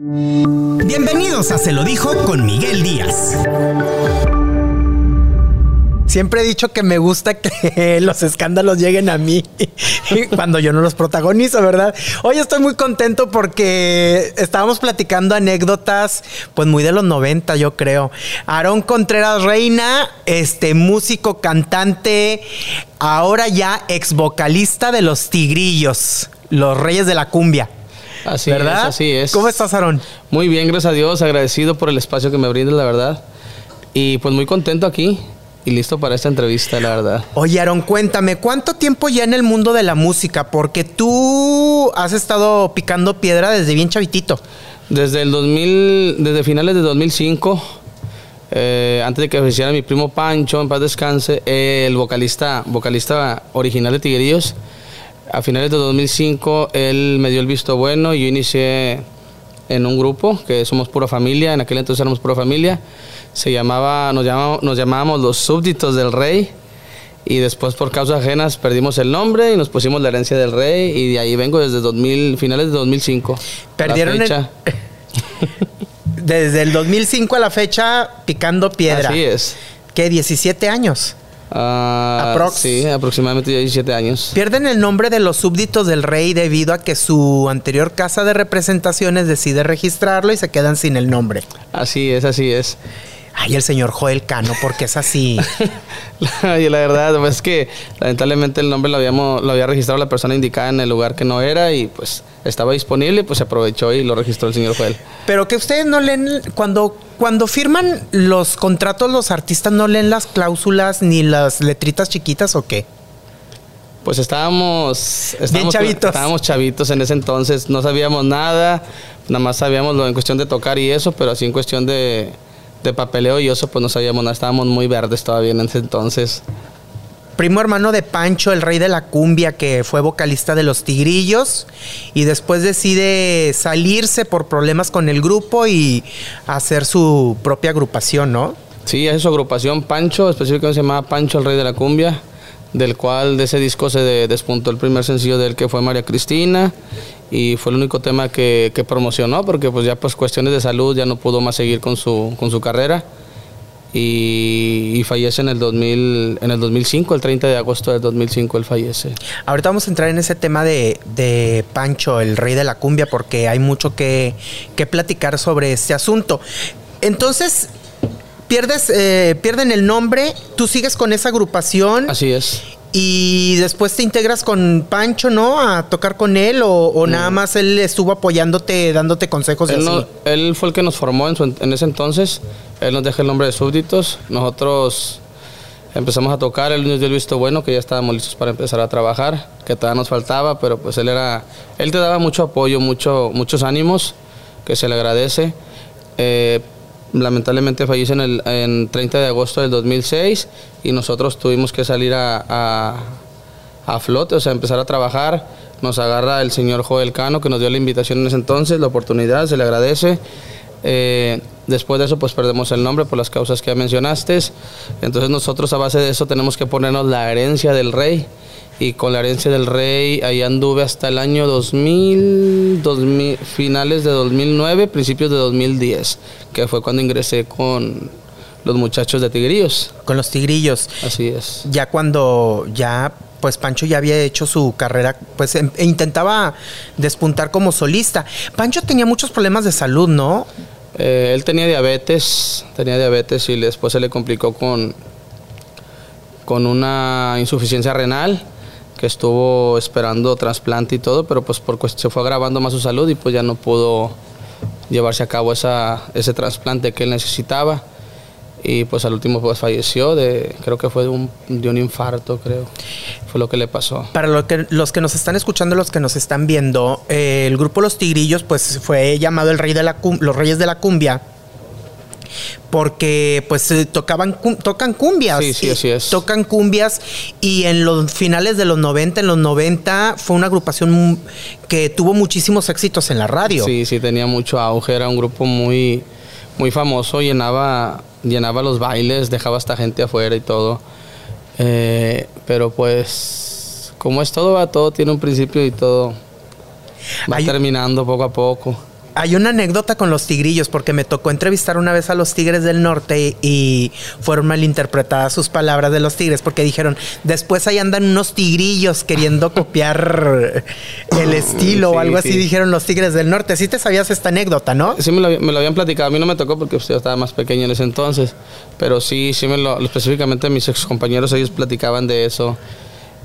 Bienvenidos a Se lo dijo con Miguel Díaz. Siempre he dicho que me gusta que los escándalos lleguen a mí cuando yo no los protagonizo, ¿verdad? Hoy estoy muy contento porque estábamos platicando anécdotas, pues muy de los 90, yo creo. Aarón Contreras Reina, este músico, cantante, ahora ya ex vocalista de los Tigrillos, los Reyes de la Cumbia. Así ¿verdad? es, así es. ¿Cómo estás, Aarón? Muy bien, gracias a Dios, agradecido por el espacio que me brindas, la verdad. Y pues muy contento aquí y listo para esta entrevista, la verdad. Oye, Aaron, cuéntame, ¿cuánto tiempo ya en el mundo de la música? Porque tú has estado picando piedra desde bien chavitito. Desde el 2000, desde finales de 2005, eh, antes de que faleciera mi primo Pancho, en paz descanse, eh, el vocalista, vocalista original de Tigrillos, a finales de 2005 él me dio el visto bueno y yo inicié en un grupo que somos pura familia, en aquel entonces éramos pura familia, se llamaba, nos, llamamos, nos llamábamos los súbditos del rey y después por causas ajenas perdimos el nombre y nos pusimos la herencia del rey y de ahí vengo desde 2000, finales de 2005. Perdieron el-. Desde el 2005 a la fecha picando piedra. Así es. ¿Qué? 17 años. Ah, Aprox. Sí, aproximadamente 17 años. Pierden el nombre de los súbditos del rey debido a que su anterior casa de representaciones decide registrarlo y se quedan sin el nombre. Así es, así es. Ay, el señor Joel Cano, porque es así. y la verdad pues, es que lamentablemente el nombre lo, habíamos, lo había registrado la persona indicada en el lugar que no era y pues estaba disponible, pues se aprovechó y lo registró el señor Joel. Pero que ustedes no leen, cuando, cuando firman los contratos los artistas no leen las cláusulas ni las letritas chiquitas o qué? Pues estábamos, estábamos chavitos. Estábamos chavitos en ese entonces, no sabíamos nada, nada más sabíamos lo en cuestión de tocar y eso, pero así en cuestión de, de papeleo y eso, pues no sabíamos nada, estábamos muy verdes todavía en ese entonces. Primo hermano de Pancho, el rey de la cumbia, que fue vocalista de los Tigrillos, y después decide salirse por problemas con el grupo y hacer su propia agrupación, ¿no? Sí, es su agrupación Pancho, específicamente se llamaba Pancho el Rey de la Cumbia, del cual de ese disco se de- despuntó el primer sencillo del que fue María Cristina y fue el único tema que, que promocionó porque pues ya pues cuestiones de salud ya no pudo más seguir con su, con su carrera y, fallece en el, 2000, en el 2005, el 30 de agosto del 2005 él fallece. Ahorita vamos a entrar en ese tema de, de Pancho, el rey de la cumbia, porque hay mucho que, que platicar sobre este asunto. Entonces, pierdes, eh, pierden el nombre, tú sigues con esa agrupación Así es. y después te integras con Pancho, ¿no? A tocar con él o, o nada más él estuvo apoyándote, dándote consejos y Él, así. no- él fue el que nos formó en, su- en ese entonces. Él nos deja el nombre de súbditos. Nosotros empezamos a tocar. Él nos dio el visto bueno, que ya estábamos listos para empezar a trabajar, que todavía nos faltaba, pero pues él era, él te daba mucho apoyo, mucho, muchos ánimos, que se le agradece. Eh, lamentablemente falleció en el en 30 de agosto del 2006 y nosotros tuvimos que salir a, a- a flote, o sea, empezar a trabajar. Nos agarra el señor Joel Cano, que nos dio la invitación en ese entonces, la oportunidad, se le agradece. Eh, después de eso, pues perdemos el nombre por las causas que mencionaste. Entonces nosotros a base de eso tenemos que ponernos la herencia del rey. Y con la herencia del rey, ahí anduve hasta el año 2000, 2000, finales de 2009, principios de 2010, que fue cuando ingresé con los muchachos de Tigrillos. Con los tigrillos. Así es. Ya cuando ya, pues Pancho ya había hecho su carrera, pues em- e intentaba despuntar como solista. Pancho tenía muchos problemas de salud, ¿no? Eh, él tenía diabetes, tenía diabetes y después se le complicó con, con una insuficiencia renal que estuvo esperando trasplante y todo, pero pues por se fue agravando más su salud y pues ya no pudo llevarse a cabo esa, ese trasplante que él necesitaba y pues al último pues falleció de creo que fue de un, de un infarto creo fue lo que le pasó Para lo que, los que nos están escuchando, los que nos están viendo, eh, el grupo Los Tigrillos, pues fue llamado el rey de la los Reyes de la Cumbia. Porque pues eh, tocaban cum- tocan cumbias. Sí, sí, así es. Tocan cumbias y en los finales de los 90, en los 90 fue una agrupación que tuvo muchísimos éxitos en la radio. Sí, sí, tenía mucho auge, era un grupo muy, muy famoso, llenaba, llenaba los bailes, dejaba hasta gente afuera y todo. Eh, pero pues, como es todo, va, todo tiene un principio y todo va Hay- terminando poco a poco. Hay una anécdota con los tigrillos, porque me tocó entrevistar una vez a los tigres del norte y fueron malinterpretadas sus palabras de los tigres, porque dijeron, después ahí andan unos tigrillos queriendo copiar el estilo o algo así, dijeron los tigres del norte. Sí te sabías esta anécdota, ¿no? Sí, me lo, habían platicado. A mí no me tocó porque usted estaba más pequeño en ese entonces, pero sí, sí me lo, específicamente mis ex compañeros, ellos platicaban de eso.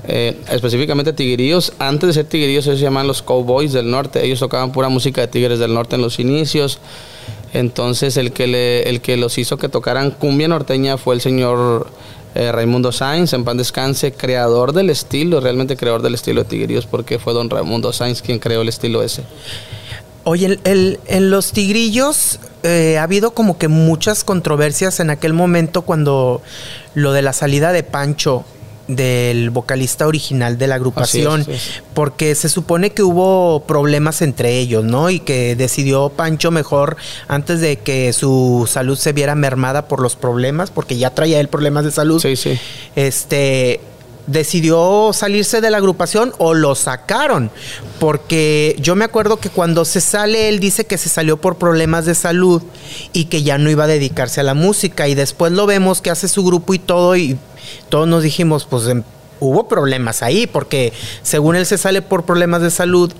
Eh, específicamente tigrillos. Antes de ser tigrillos, ellos se llaman los Cowboys del Norte. Ellos tocaban pura música de Tigres del Norte en los inicios. Entonces, el que, el que los hizo que tocaran cumbia norteña fue el señor eh, Raimundo Sainz, en pan descanse, creador del estilo, realmente creador del estilo de Tigrillos, porque fue don Raimundo Sainz quien creó el estilo ese. Oye, en los tigrillos eh, ha habido como que muchas controversias en aquel momento cuando lo de la salida de Pancho del vocalista original de la agrupación, porque se supone que hubo problemas entre ellos, ¿no? Y que decidió Pancho mejor antes de que su salud se viera mermada por los problemas, porque ya traía él problemas de salud. Sí, sí. Este decidió salirse de la agrupación o lo sacaron. Porque yo me acuerdo que cuando se sale, él dice que se salió por problemas de salud y que ya no iba a dedicarse a la música. Y después lo vemos que hace su grupo y todo y todos nos dijimos, pues em, hubo problemas ahí, porque según él se sale por problemas de salud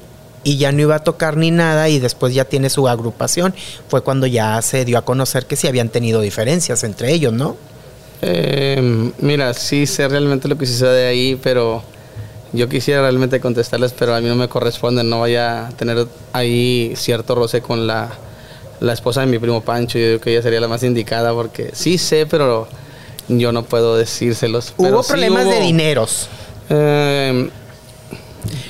y ya no iba a tocar ni nada y después ya tiene su agrupación, fue cuando ya se dio a conocer que sí habían tenido diferencias entre ellos, ¿no? Eh, mira, sí sé realmente lo que sucede ahí, pero yo quisiera realmente contestarles, pero a mí no me corresponde, no vaya a tener ahí cierto roce con la, la esposa de mi primo Pancho, yo digo que ella sería la más indicada porque sí sé, pero yo no puedo decírselos. Hubo problemas de dineros. Eh,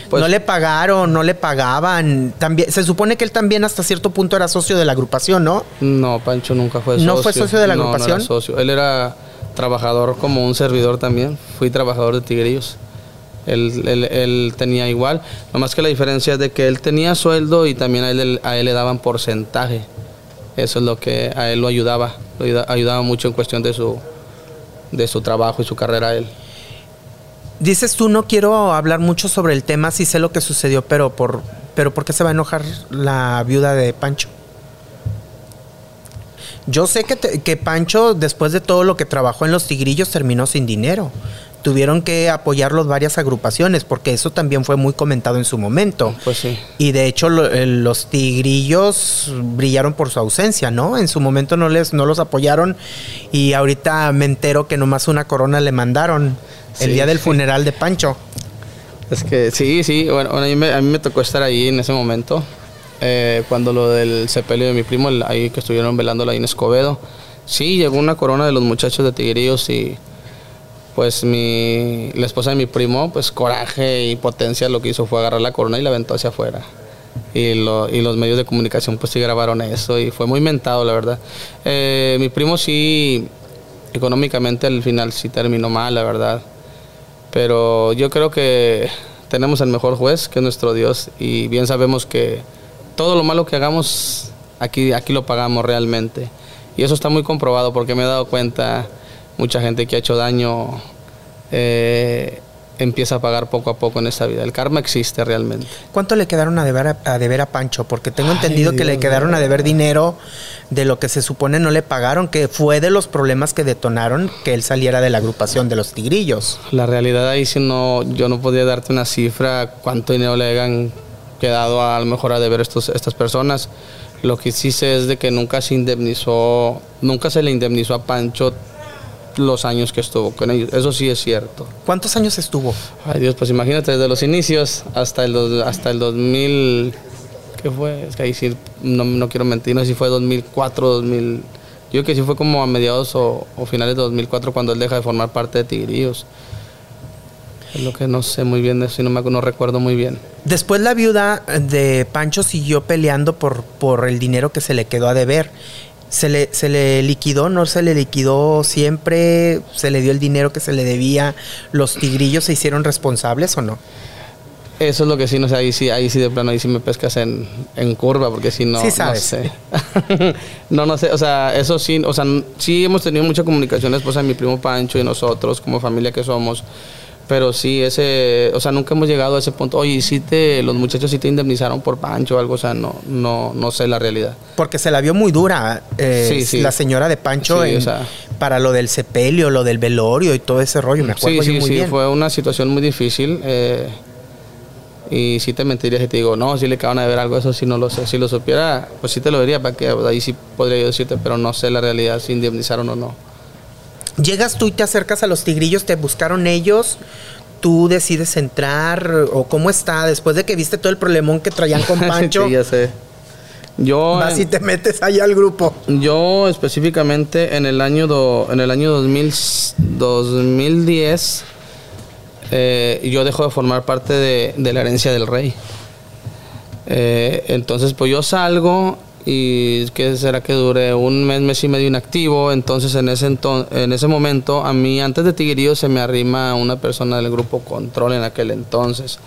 pues no le pagaron, no le pagaban. También, se supone que él también hasta cierto punto era socio de la agrupación, ¿no? No, Pancho nunca fue socio. ¿No fue socio de la agrupación? No, socio. Él era trabajador como un servidor también. Fui trabajador de Tigrillos. Él, él, tenía igual. Nomás que la diferencia es de que él tenía sueldo y también a él, a él le daban porcentaje. Eso es lo que a él lo ayudaba. Lo ayudaba mucho en cuestión de su, de su trabajo y su carrera él. Dices tú, no quiero hablar mucho sobre el tema, sí sé lo que sucedió, pero por, pero ¿por qué se va a enojar la viuda de Pancho? Yo sé que, que Pancho, después de todo lo que trabajó en los tigrillos, terminó sin dinero. Tuvieron que apoyarlos varias agrupaciones, porque eso también fue muy comentado en su momento. Pues sí. Y de hecho, eh, los tigrillos brillaron por su ausencia, ¿no? En su momento no, les, no los apoyaron, y ahorita me entero que nomás una corona le mandaron el día del funeral de Pancho. Es que sí, sí, bueno, a mí, me, a mí me tocó estar ahí en ese momento. Eh, cuando lo del sepelio de mi primo, ahí que estuvieron velando ahí en Escobedo. Sí, llegó una corona de los muchachos de Tigrillos y pues mi, la esposa de mi primo, pues coraje y potencia lo que hizo fue agarrar la corona y la aventó hacia afuera. Y, lo, y los medios de comunicación pues sí grabaron eso y fue muy mentado la verdad. Eh, mi primo sí, económicamente al final sí terminó mal la verdad. Pero yo creo que tenemos el mejor juez que es nuestro Dios y bien sabemos que todo lo malo que hagamos, aquí, aquí lo pagamos realmente. Y eso está muy comprobado porque me he dado cuenta, mucha gente que ha hecho daño eh, empieza a pagar poco a poco en esta vida. El karma existe realmente. ¿Cuánto le quedaron a deber a, deber a Pancho? Porque tengo entendido que le quedaron a deber dinero de lo que se supone no le pagaron, que fue de los problemas que detonaron que él saliera de la agrupación de los tigrillos. La realidad ahí si no, yo no podía darte una cifra, cuánto dinero le hagan quedado a, lo mejor a deber estos, estas personas. Lo que sí sé es de que nunca se indemnizó, nunca se le indemnizó a Pancho los años que estuvo con ellos. Eso sí es cierto. ¿Cuántos años estuvo? Ay Dios, pues imagínate, desde los inicios hasta el, hasta el 2000, ¿qué fue? Es que ahí sí, no, no quiero mentir, no sé si fue 2004, 2000... Yo creo que sí fue como a mediados o, o finales de 2004 cuando él deja de formar parte de Tigrillos. Es lo que no sé muy bien, si no, me, no recuerdo muy bien. Después la viuda de Pancho siguió peleando por, por el dinero que se le quedó a deber. ¿Se le, ¿Se le liquidó? ¿No se le liquidó siempre? ¿Se le dio el dinero que se le debía? ¿Los tigrillos se hicieron responsables o no? Eso es lo que sí, no sé, ahí sí, ahí sí de plano, ahí sí me pescas en, en curva, porque si no, sí sabes. no sé. no, no sé, o sea, eso sí, o sea, sí hemos tenido mucha comunicación, la esposa de mi primo Pancho y nosotros, como familia que somos, Pero sí, ese, o sea, nunca hemos llegado a ese punto. Oye, si te, los muchachos sí te indemnizaron por Pancho o algo, o sea, no, no, no sé la realidad. Porque se la vio muy dura eh, Sí, sí. la señora de Pancho Sí, en- o sea. para lo del sepelio, lo del velorio y todo ese rollo. Me acuerdo Sí, yo sí, muy sí, bien. fue una situación muy difícil. eh, y sí te mentiría si te digo, no, si le acaban de ver algo, eso sí no lo sé. Si lo supiera, pues sí te lo diría, para que ahí sí podría yo decirte, pero no sé la realidad, si indemnizaron o no. Llegas tú y te acercas a los tigrillos, te buscaron ellos, tú decides entrar o cómo está después de que viste todo el problemón que traían con Pancho. Sí, ya sé. Yo, vas y te metes allá al grupo. yo específicamente en el año, do- en el año 2000 2010, eh, yo dejo de formar parte de, de la herencia del rey. Eh, entonces, pues yo salgo y que será que dure un mes, mes y medio inactivo. Entonces, en ese, enton- en ese momento, a mí, antes de Tigrillo, se me arrima una persona del grupo Control en aquel entonces,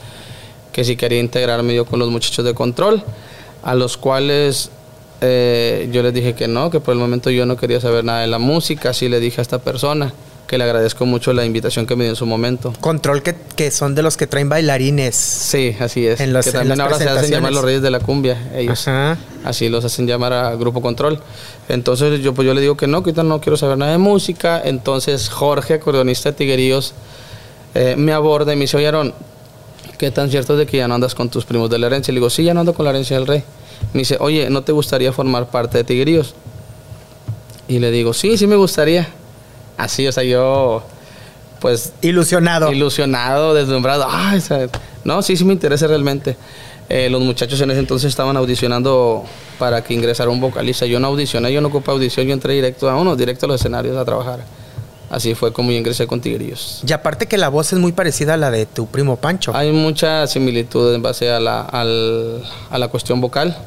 que si quería integrarme yo con los muchachos de Control, a los cuales eh, yo les dije que no, que por el momento yo no quería saber nada de la música. Así le dije a esta persona que le agradezco mucho la invitación que me dio en su momento. Control que, que son de los que traen bailarines. Sí, así es. En las- que en también las ahora se hacen llamar los Reyes de la Cumbia, ellos. Ajá. Así los hacen llamar a Grupo Control. Entonces yo pues yo le digo que no, que no quiero saber nada de música. Entonces Jorge, acordeonista de Tigueríos, eh, me aborda y me dice, oye Aaron, ¿qué tan cierto es de que ya no andas con tus primos de la herencia? Le digo, sí, ya no ando con la herencia del rey. Me dice, oye, ¿no te gustaría formar parte de Tigueríos? Y le digo, sí, sí me gustaría. Así, o sea, yo pues Ilusionado. ilusionado, deslumbrado. Ay, o sea, no, sí, sí me interesa realmente. Eh, los muchachos en ese entonces estaban audicionando para que ingresara un vocalista. Yo no audicioné, yo no ocupé audición, yo entré directo a uno, directo a los escenarios a trabajar. Así fue como yo ingresé con Tigrillos. y aparte que la voz es muy parecida a la de tu primo Pancho. Hay mucha similitud en base a la, al- a la cuestión vocal,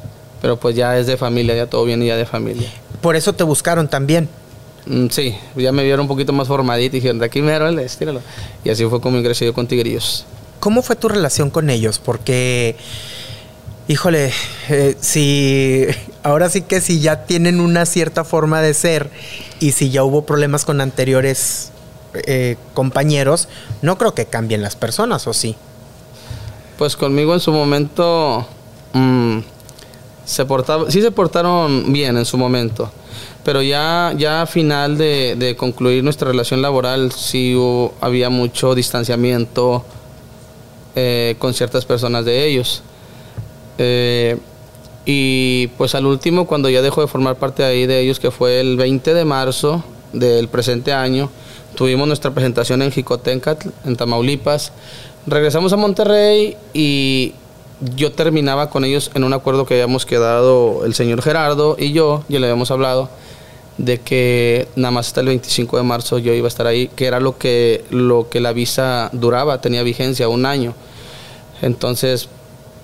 pero pues ya es de familia, ya todo viene ya de familia. Por eso te buscaron también. Mm, sí, ya me vieron un poquito más formadito y dijeron, de aquí mero, dale, estíralo. Y así fue como ingresé yo con Tigrillos. ¿Cómo fue tu relación con ellos? Porque, híjole, eh, si ahora sí que si ya tienen una cierta forma de ser y si ya hubo problemas con anteriores eh, compañeros, no creo que cambien las personas, ¿o sí? Pues conmigo en su momento mm, se portaba, sí se portaron bien en su momento, pero ya, ya a final de, de concluir nuestra relación laboral sí hubo- había mucho distanciamiento eh, con ciertas personas de ellos. Eh, y pues al último, cuando ya dejó de formar parte ahí de ellos, que fue el 20 de marzo del presente año, tuvimos nuestra presentación en Jicotencatl, en Tamaulipas. Regresamos a Monterrey y yo terminaba con ellos en un acuerdo que habíamos quedado el señor Gerardo y yo, ya le habíamos hablado, de que nada más hasta el 25 de marzo yo iba a estar ahí, que era lo que, lo que la visa duraba, tenía vigencia, un año. Entonces,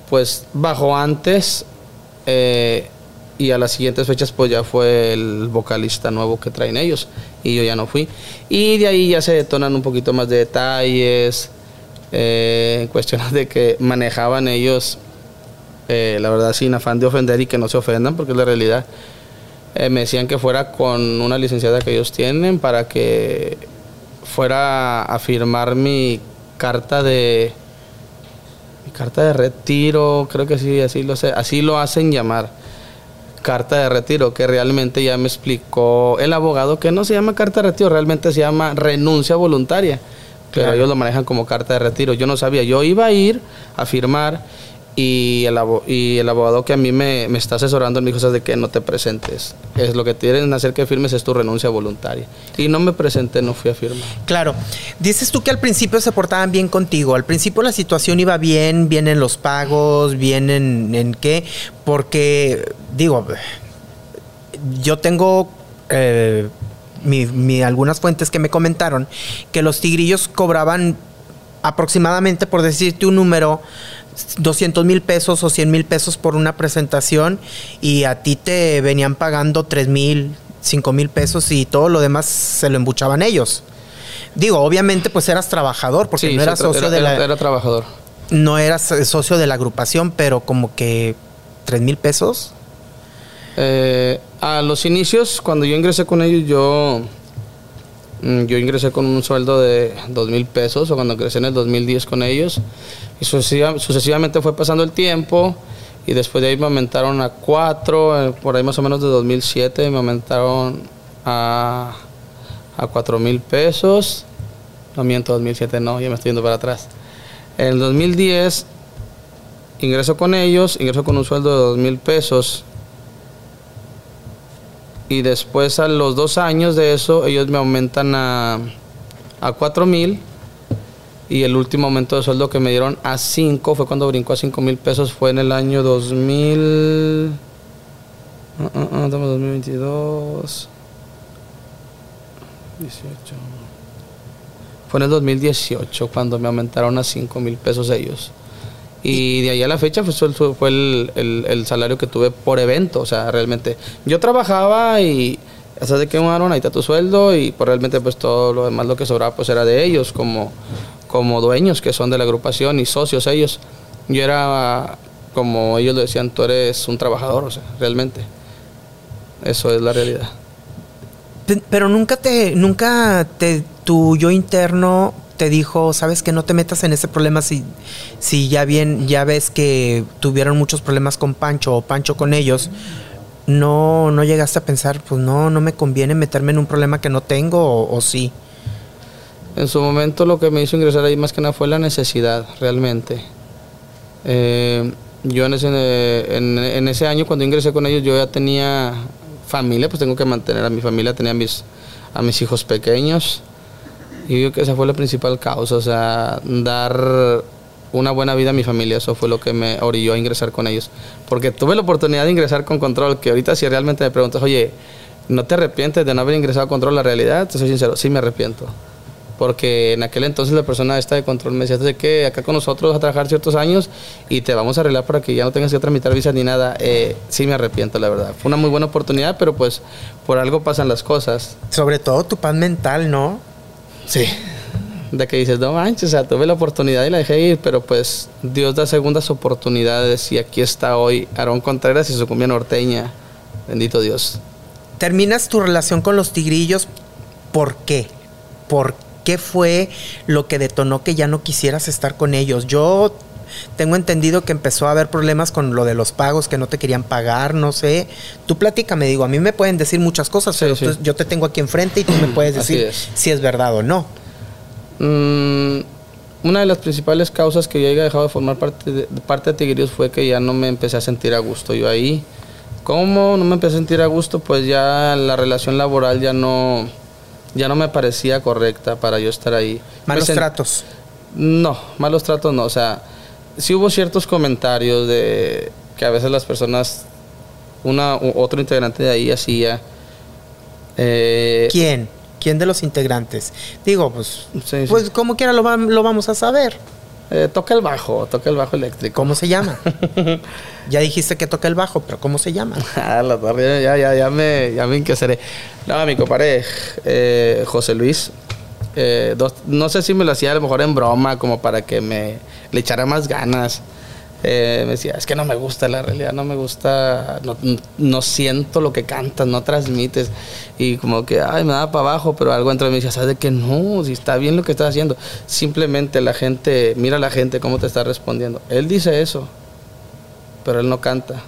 pues bajó antes eh, y a las siguientes fechas pues ya fue el vocalista nuevo que traen ellos y yo ya no fui. Y de ahí ya se detonan un poquito más de detalles, eh, cuestiones de que manejaban ellos, eh, la verdad sin afán de ofender y que no se ofendan porque es la realidad. Eh, me decían que fuera con una licenciada que ellos tienen para que fuera a firmar mi carta de mi carta de retiro, creo que sí, así lo sé, así lo hacen llamar. Carta de retiro, que realmente ya me explicó el abogado que no se llama carta de retiro, realmente se llama renuncia voluntaria. Pero Claro. ellos lo manejan como carta de retiro. Yo no sabía, yo iba a ir a firmar y el, abo- y el abogado que a mí me, me está asesorando me dijo, "Sabes de que no te presentes. Es lo que tienen hacer que firmes es tu renuncia voluntaria. Y no me presenté, no fui a firmar. Claro. Dices tú que al principio se portaban bien contigo. Al principio la situación iba bien, bien en los pagos, bien en, en qué. Porque, digo, yo tengo eh, mi- mi- algunas fuentes que me comentaron que los tigrillos cobraban aproximadamente, por decirte un número, 200 mil pesos o 100 mil pesos por una presentación y a ti te venían pagando 3 mil, 5 mil pesos y todo lo demás se lo embuchaban ellos. Digo, obviamente pues eras trabajador porque Sí, no eras socio era- de la era- era trabajador. no eras socio de la agrupación, pero como que 3 mil pesos. Eh, a los inicios, cuando yo ingresé con ellos, yo Mm, Yo ingresé con un sueldo de dos mil pesos o cuando ingresé en el 2010 con ellos y sucesiva- sucesivamente fue pasando el tiempo y después de ahí me aumentaron a cuatro, eh, por ahí más o menos de 2007 me aumentaron a, a cuatro mil pesos. No miento, 2007 no, ya me estoy yendo para atrás. En el 2010 ingreso con ellos, ingreso con un sueldo de dos mil pesos y después a los dos años de eso ellos me aumentan a, a 4 mil y el último aumento de sueldo que me dieron a 5 fue cuando brincó a 5 mil pesos fue en el año 2000 ah, ah, ah, estamos en 2022 18 fue en el 2018 cuando me aumentaron a 5 mil pesos ellos y de ahí a la fecha fue, fue- el, el- el salario que tuve por evento. O sea, realmente yo trabajaba y hasta de que Aaron, ahí está tu sueldo y pues realmente pues todo lo demás lo que sobraba pues era de ellos como, como dueños que son de la agrupación y socios ellos. Yo era como ellos lo decían, tú eres un trabajador, o sea, realmente. Eso es la realidad. Pe- Pero nunca te, nunca te, tu yo interno te dijo, sabes que no te metas en ese problema si, si ya bien, ya ves que tuvieron muchos problemas con Pancho o Pancho con ellos. No, no llegaste a pensar, pues no, no me conviene meterme en un problema que no tengo o, sí. En su momento lo que me hizo ingresar ahí más que nada fue la necesidad, realmente. Eh, yo en ese, en, ese año cuando ingresé con ellos yo ya tenía familia, pues tengo que mantener a mi familia, tenía mis, a mis hijos pequeños. Yo creo que esa fue la principal causa, o sea, dar una buena vida a mi familia, eso fue lo que me orilló a ingresar con ellos. Porque tuve la oportunidad de ingresar con control, que ahorita si realmente me preguntas, oye, ¿no te arrepientes de no haber ingresado a control? La realidad, te soy sincero, sí me arrepiento. Porque en aquel entonces la persona esta de control me decía, de que acá con nosotros vas a trabajar ciertos años y te vamos a arreglar para que ya no tengas que tramitar visas ni nada. Eh, sí me arrepiento, la verdad. Fue una muy buena oportunidad, pero pues por algo pasan las cosas. Sobre todo tu paz mental, ¿no? Sí. De que dices, no manches, o sea, tuve la oportunidad y la dejé ir, pero pues Dios da segundas oportunidades y aquí está hoy Aarón Contreras y su cumbia norteña. Bendito Dios. Terminas tu relación con los tigrillos, ¿por qué? ¿Por qué fue lo que detonó que ya no quisieras estar con ellos? Yo tengo entendido que empezó a haber problemas con lo de los pagos, que no te querían pagar, no sé. Tú platícame, digo, a mí me pueden decir muchas cosas, Sí, pero sí. tú- yo te tengo aquí enfrente y tú me puedes decir es. si es verdad o no. Mm, una de las principales causas que yo haya dejado de formar parte de, de parte de Tigrillos fue que ya no me empecé a sentir a gusto yo ahí. ¿Cómo no me empecé a sentir a gusto? Pues ya la relación laboral ya no, ya no me parecía correcta para yo estar ahí. Malos sen- tratos. No, malos tratos no. O sea, sí hubo ciertos comentarios de que a veces las personas, una u otro integrante de ahí hacía. eh, ¿Quién? ¿Quién de los integrantes? Digo, pues, Sí, sí. pues como quiera lo, va- lo vamos a saber. eh, toca el bajo, toca el bajo eléctrico. ¿Cómo se llama? ya dijiste que toca el bajo, pero ¿cómo se llama? Ah, la ya, ya, ya me, ya me. No, mi compadre eh, José Luis, eh, dos- no sé si me lo hacía a lo mejor en broma, como para que me le echara más ganas. Eh, me decía, es que no me gusta la realidad, no me gusta, no, no siento lo que cantas, no transmites. Y como que, ay, me da para abajo, pero algo dentro de mí decía, ¿sabes de que no? Si está bien lo que estás haciendo. Simplemente la gente, mira a la gente cómo te está respondiendo. Él dice eso, pero él no canta.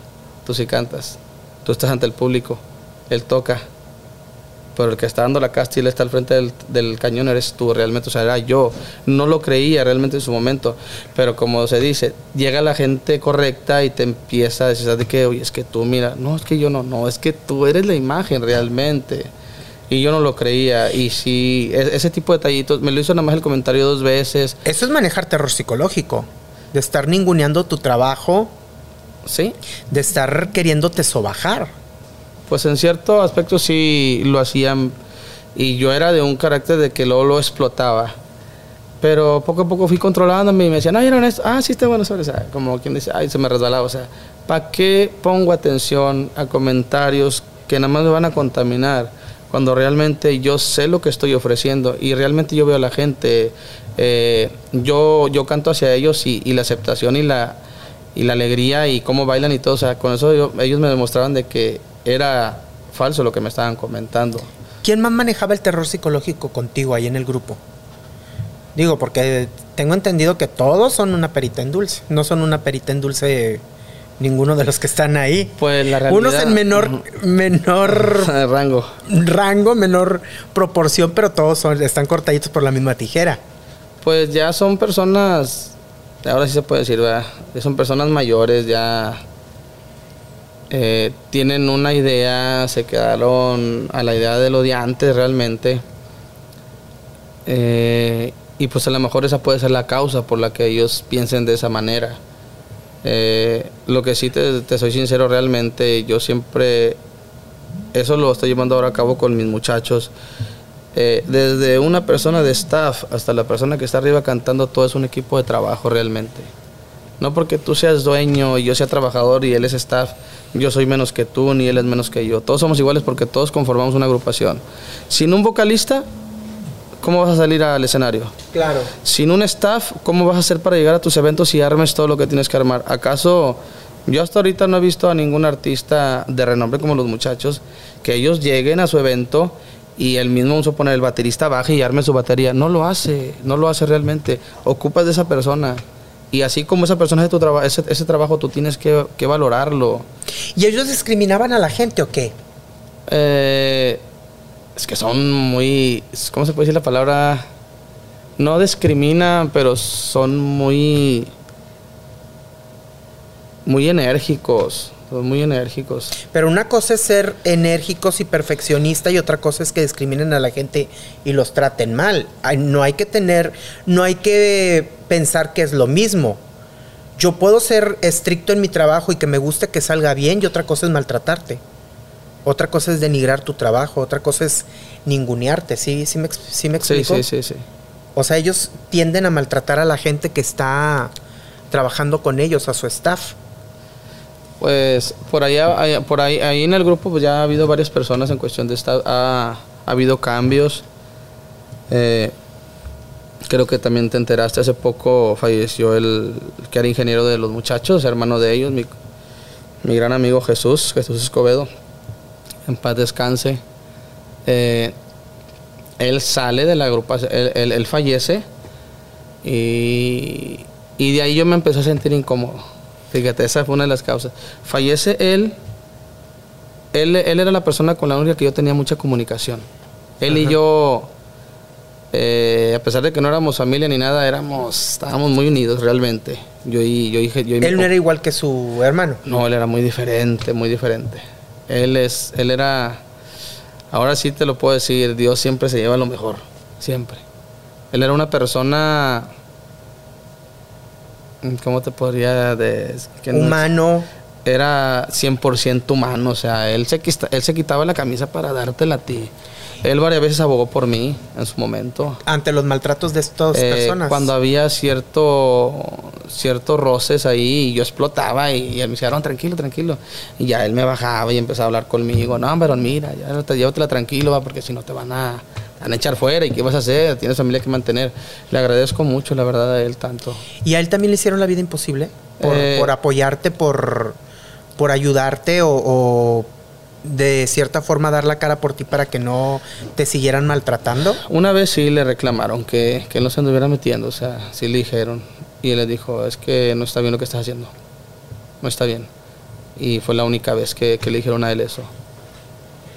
Tú sí cantas. Tú estás ante el público. Él toca. Pero el que está dando la casta y está al frente del, del cañón eres tú realmente. O sea, era yo. No lo creía realmente en su momento. Pero como se dice, llega la gente correcta y te empieza a decir, ¿sabes de qué? Oye, es que tú, mira, no, es que yo no, no, es que tú eres la imagen realmente. Y yo no lo creía. Y sí, e- ese tipo de detallitos, me lo hizo nada más el comentario dos veces. Eso es manejar terror psicológico. De estar ninguneando tu trabajo, Sí, de estar queriéndote sobajar. Pues en cierto aspecto sí lo hacían y yo era de un carácter de que luego lo explotaba. Pero poco a poco fui controlándome y me decían, ay, era esto, ah, sí está bueno sobre esa. Como quien dice, ay, se me resbalaba. O sea, ¿para qué pongo atención a comentarios que nada más me van a contaminar? Cuando realmente yo sé lo que estoy ofreciendo y realmente yo veo a la gente, eh, yo, yo canto hacia ellos y, la aceptación y la, y la alegría y cómo bailan y todo. O sea, con eso ellos me demostraban de que era falso lo que me estaban comentando. ¿quién más manejaba el terror psicológico contigo ahí en el grupo? Digo, porque tengo entendido que todos son una perita en dulce. No son una perita en dulce ninguno de los que están ahí. Pues la realidad... Unos en menor, menor rango. Rango, menor proporción, pero todos son, están cortaditos por la misma tijera. Pues ya son personas, ahora sí se puede decir, ¿verdad? Son personas mayores, ya eh, tienen una idea, se quedaron a la idea de lo de antes realmente. Eh, y pues a lo mejor esa puede ser la causa por la que ellos piensen de esa manera. Eh, lo que sí te, te, soy sincero realmente, yo siempre, eso lo estoy llevando ahora a cabo con mis muchachos. desde una persona de staff hasta la persona que está arriba cantando, todo es un equipo de trabajo realmente. No porque tú seas dueño y yo sea trabajador y él es staff, yo soy menos que tú ni él es menos que yo. Todos somos iguales porque todos conformamos una agrupación. Sin un vocalista, ¿cómo vas a salir al escenario? Claro. Sin un staff, ¿cómo vas a hacer para llegar a tus eventos y armes todo lo que tienes que armar? ¿Acaso yo hasta ahorita no he visto a ningún artista de renombre como los muchachos que ellos lleguen a su evento y el mismo, vamos a poner, el baterista baje y arme su batería? No lo hace, no lo hace realmente. Ocupas de esa persona. Y así como esa persona es tu trabajo, ese, ese, trabajo tú tienes que, que, valorarlo. ¿Y ellos discriminaban a la gente o qué? Eh, es que son muy, ¿cómo se puede decir la palabra? No discriminan, pero son muy, muy enérgicos. Son muy enérgicos. Pero una cosa es ser enérgicos y perfeccionista y otra cosa es que discriminen a la gente y los traten mal. No hay que tener, no hay que pensar que es lo mismo. Yo puedo ser estricto en mi trabajo y que me guste que salga bien y otra cosa es maltratarte. Otra cosa es denigrar tu trabajo, otra cosa es ningunearte, ¿sí, sí, me, sí me explico? Sí, sí, sí, sí. O sea, ellos tienden a maltratar a la gente que está trabajando con ellos, a su staff. Pues por allá, por ahí, ahí en el grupo pues ya ha habido varias personas en cuestión de esta, ha, ha habido cambios. Eh, creo que también te enteraste hace poco falleció el que era ingeniero de los muchachos, hermano de ellos, mi, gran amigo Jesús, Jesús Escobedo. En paz descanse. Eh, él sale de la agrupación, él fallece y, y de ahí yo me empecé a sentir incómodo Fíjate, esa fue una de las causas. Fallece él, él, él era la persona con la única que yo tenía mucha comunicación. Él Ajá. y yo, eh, a pesar de que no éramos familia ni nada, éramos, estábamos muy unidos realmente. Yo y, yo, yo, yo ¿Él no era igual que su hermano? No, él era muy diferente, muy diferente. Él, es, él era, ahora sí te lo puedo decir, Dios siempre se lleva lo mejor, siempre. Él era una persona ¿cómo te podría decir? Humano. Era 100% humano, o sea, él se, él se quitaba la camisa para dártela a ti. Él varias veces abogó por mí en su momento. Ante los maltratos de estas eh, personas. Cuando había cierto ciertos roces ahí y yo explotaba y, y él me decía, tranquilo, tranquilo. Y ya él me bajaba y empezaba a hablar conmigo. No, pero mira, ya te, llévatela tranquilo, va, porque si no te van a, van a echar fuera y qué vas a hacer, tienes familia que mantener. Le agradezco mucho, la verdad, a él tanto. ¿Y a él también le hicieron la vida imposible? ¿Por, eh, por apoyarte, por, por ayudarte o, o, de cierta forma dar la cara por ti para que no te siguieran maltratando? Una vez sí le reclamaron que, que no se anduviera metiendo, o sea, sí le dijeron. Y él le dijo, es que no está bien lo que estás haciendo. No está bien. Y fue la única vez que, que le dijeron a él eso.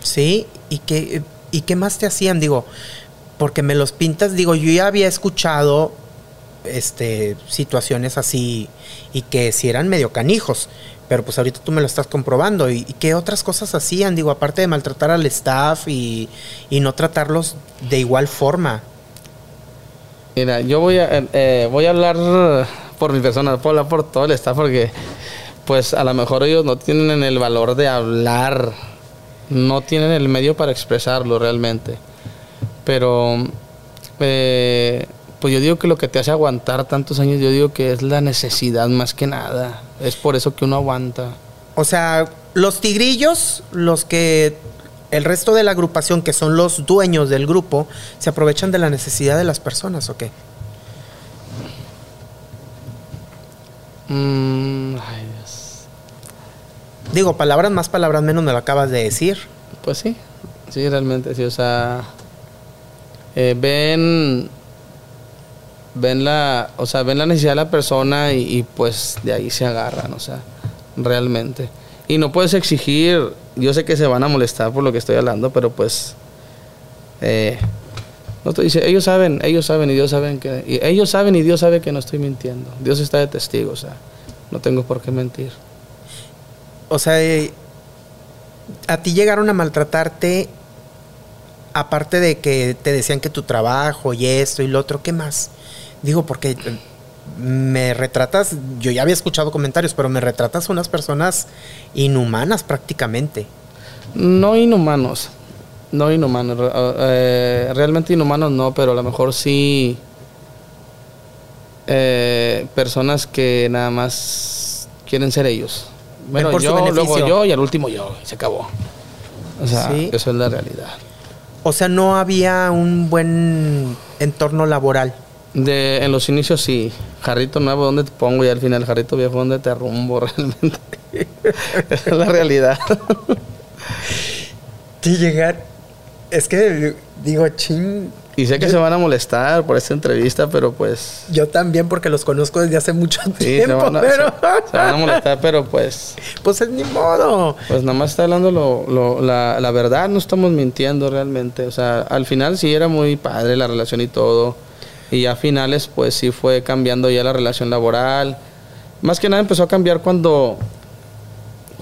Sí, y que ¿Y qué más te hacían? Digo, porque me los pintas, digo, yo ya había escuchado este, situaciones así y que si eran medio canijos, pero pues ahorita tú me lo estás comprobando. ¿Y, qué otras cosas hacían? Digo, aparte de maltratar al staff y, no tratarlos de igual forma. Mira, yo voy a, eh, voy a hablar por mi persona, puedo hablar por todo el staff porque pues a lo mejor ellos no tienen el valor de hablar no tienen el medio para expresarlo realmente. Pero, eh, pues yo digo que lo que te hace aguantar tantos años, yo digo que es la necesidad más que nada. Es por eso que uno aguanta. O sea, los tigrillos, los que el resto de la agrupación, que son los dueños del grupo, se aprovechan de la necesidad de las personas, ¿o qué? Mm, ay. Digo, palabras más, palabras menos me lo acabas de decir. Pues sí. Sí, realmente, sí, o sea, eh, ven, ven la, o sea, ven la necesidad de la persona y, pues de ahí se agarran, o sea, realmente. Y no puedes exigir, yo sé que se van a molestar por lo que estoy hablando, pero pues, eh, no te dice, ellos saben, ellos saben y Dios saben que, ellos saben y Dios sabe que no estoy mintiendo. Dios está de testigo, o sea, no tengo por qué mentir. O sea, eh, a ti llegaron a maltratarte aparte de que te decían que tu trabajo y esto y lo otro, ¿qué más? Digo, porque me retratas, yo ya había escuchado comentarios, pero me retratas unas personas inhumanas prácticamente. No inhumanos, no inhumanos, eh, realmente inhumanos no, pero a lo mejor sí eh, personas que nada más quieren ser ellos. Bueno, yo, luego yo y al último yo, y se acabó. O sea, ¿Sí? eso es la realidad. O sea, no había un buen entorno laboral. De, en los inicios sí. Jarrito nuevo, ¿dónde te pongo? Y al final, jarrito viejo, ¿dónde te rumbo realmente? es la realidad. y llegar. Es que digo, ching, y sé que se van a molestar por esta entrevista, pero pues... Yo también, porque los conozco desde hace mucho tiempo, se van, a, pero... Se, van a molestar, pero pues... Pues es ni modo. Pues nada más está hablando lo, lo, la, la, verdad, no estamos mintiendo realmente. O sea, al final sí era muy padre la relación y todo. Y a finales, pues sí fue cambiando ya la relación laboral. Más que nada empezó a cambiar cuando...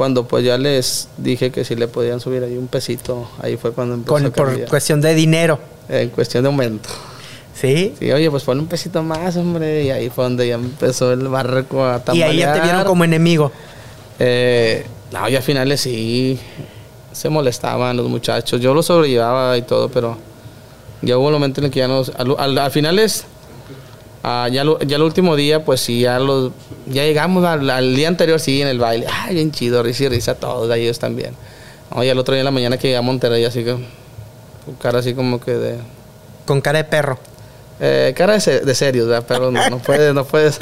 Cuando pues ya les dije que sí le podían subir ahí un pesito. Ahí fue cuando empezó Con, a. Por cuestión de dinero en cuestión de aumento. ¿Sí? Sí, oye, pues pon un pesito más, hombre. Y ahí fue donde ya empezó el barco a tambalear. ¿Y ahí ya te vieron como enemigo? Eh, no, y a finales sí se molestaban los muchachos. Yo lo sobrellevaba y todo, pero ya hubo un momento en el que ya nos... Al, al, al finales, ah, ya, lo, ya el último día, pues sí, ya los... Ya llegamos al, al, día anterior, sí, en el baile. Ay, bien chido, risa y risa todos, ellos también. No, y al otro día en la mañana que llegué a Monterrey, así que con cara así como que de... Con cara de perro. Eh, cara de, de serios, ¿verdad? Pero no, no, puedes, no puedes,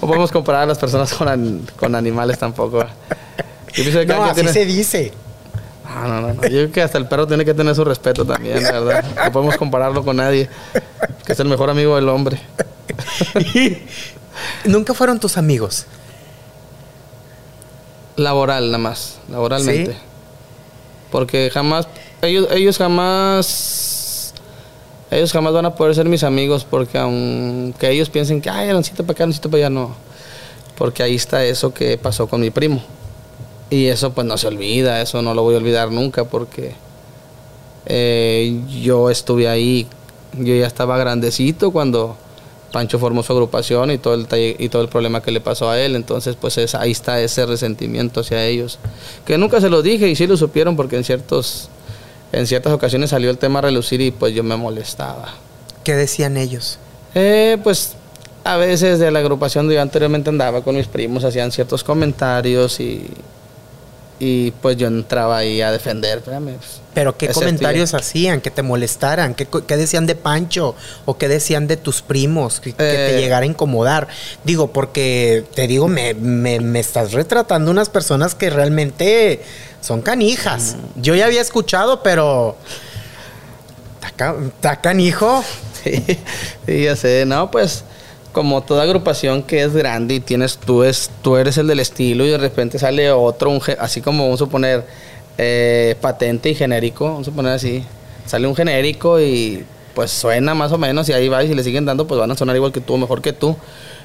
no podemos comparar a las personas con, an, con animales tampoco. Yo pienso que no, así tiene... se dice. No, no, no, Yo creo que hasta el perro tiene que tener su respeto también, ¿verdad? No podemos compararlo con nadie, que es el mejor amigo del hombre. ¿Nunca fueron tus amigos? Laboral, nada más, laboralmente. ¿Sí? Porque jamás ellos, ellos jamás ellos jamás van a poder ser mis amigos porque aunque ellos piensen que ay Aloncito para acá, Aloncito para allá, no. Porque ahí está eso que pasó con mi primo. Y eso pues no se olvida, eso no lo voy a olvidar nunca porque eh, yo estuve ahí, yo ya estaba grandecito cuando Pancho formó su agrupación y todo el y todo el problema que le pasó a él, entonces pues es, ahí está ese resentimiento hacia ellos, que nunca se lo dije y sí lo supieron porque en ciertos en ciertas ocasiones salió el tema a relucir y pues yo me molestaba. ¿Qué decían ellos? Eh, pues a veces de la agrupación donde yo anteriormente andaba con mis primos hacían ciertos comentarios y, y pues yo entraba ahí a defender. Espérame, pues, ¿Pero qué comentarios tío. hacían que te molestaran? ¿Qué, ¿Qué, decían de Pancho? ¿O qué decían de tus primos que, eh, que te llegara a incomodar? Digo, porque te digo, me, me, me estás retratando unas personas que realmente son canijas. Mm. Yo ya había escuchado, pero. ¿Está canijo? Sí, sí, ya sé. No, pues como toda agrupación que es grande y tienes tú es tú eres el del estilo y de repente sale otro un, así como vamos a suponer eh, patente y genérico vamos a suponer así sale un genérico y pues suena más o menos y ahí va y si le siguen dando pues van a sonar igual que tú mejor que tú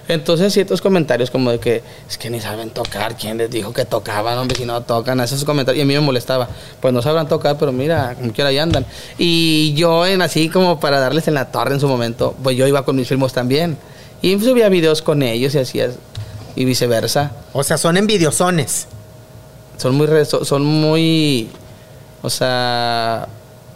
entonces ciertos comentarios como de que es que ni saben tocar, quién les dijo que tocaban, hombre, si no tocan, esos comentarios y a mí me molestaba. Pues no sabrán tocar, pero mira, como quiera ahí andan. Y yo en así como para darles en la torre en su momento, pues yo iba con mis primos también. Y subía videos con ellos y hacías y viceversa. O sea, son envidiosones. Son muy son muy o sea,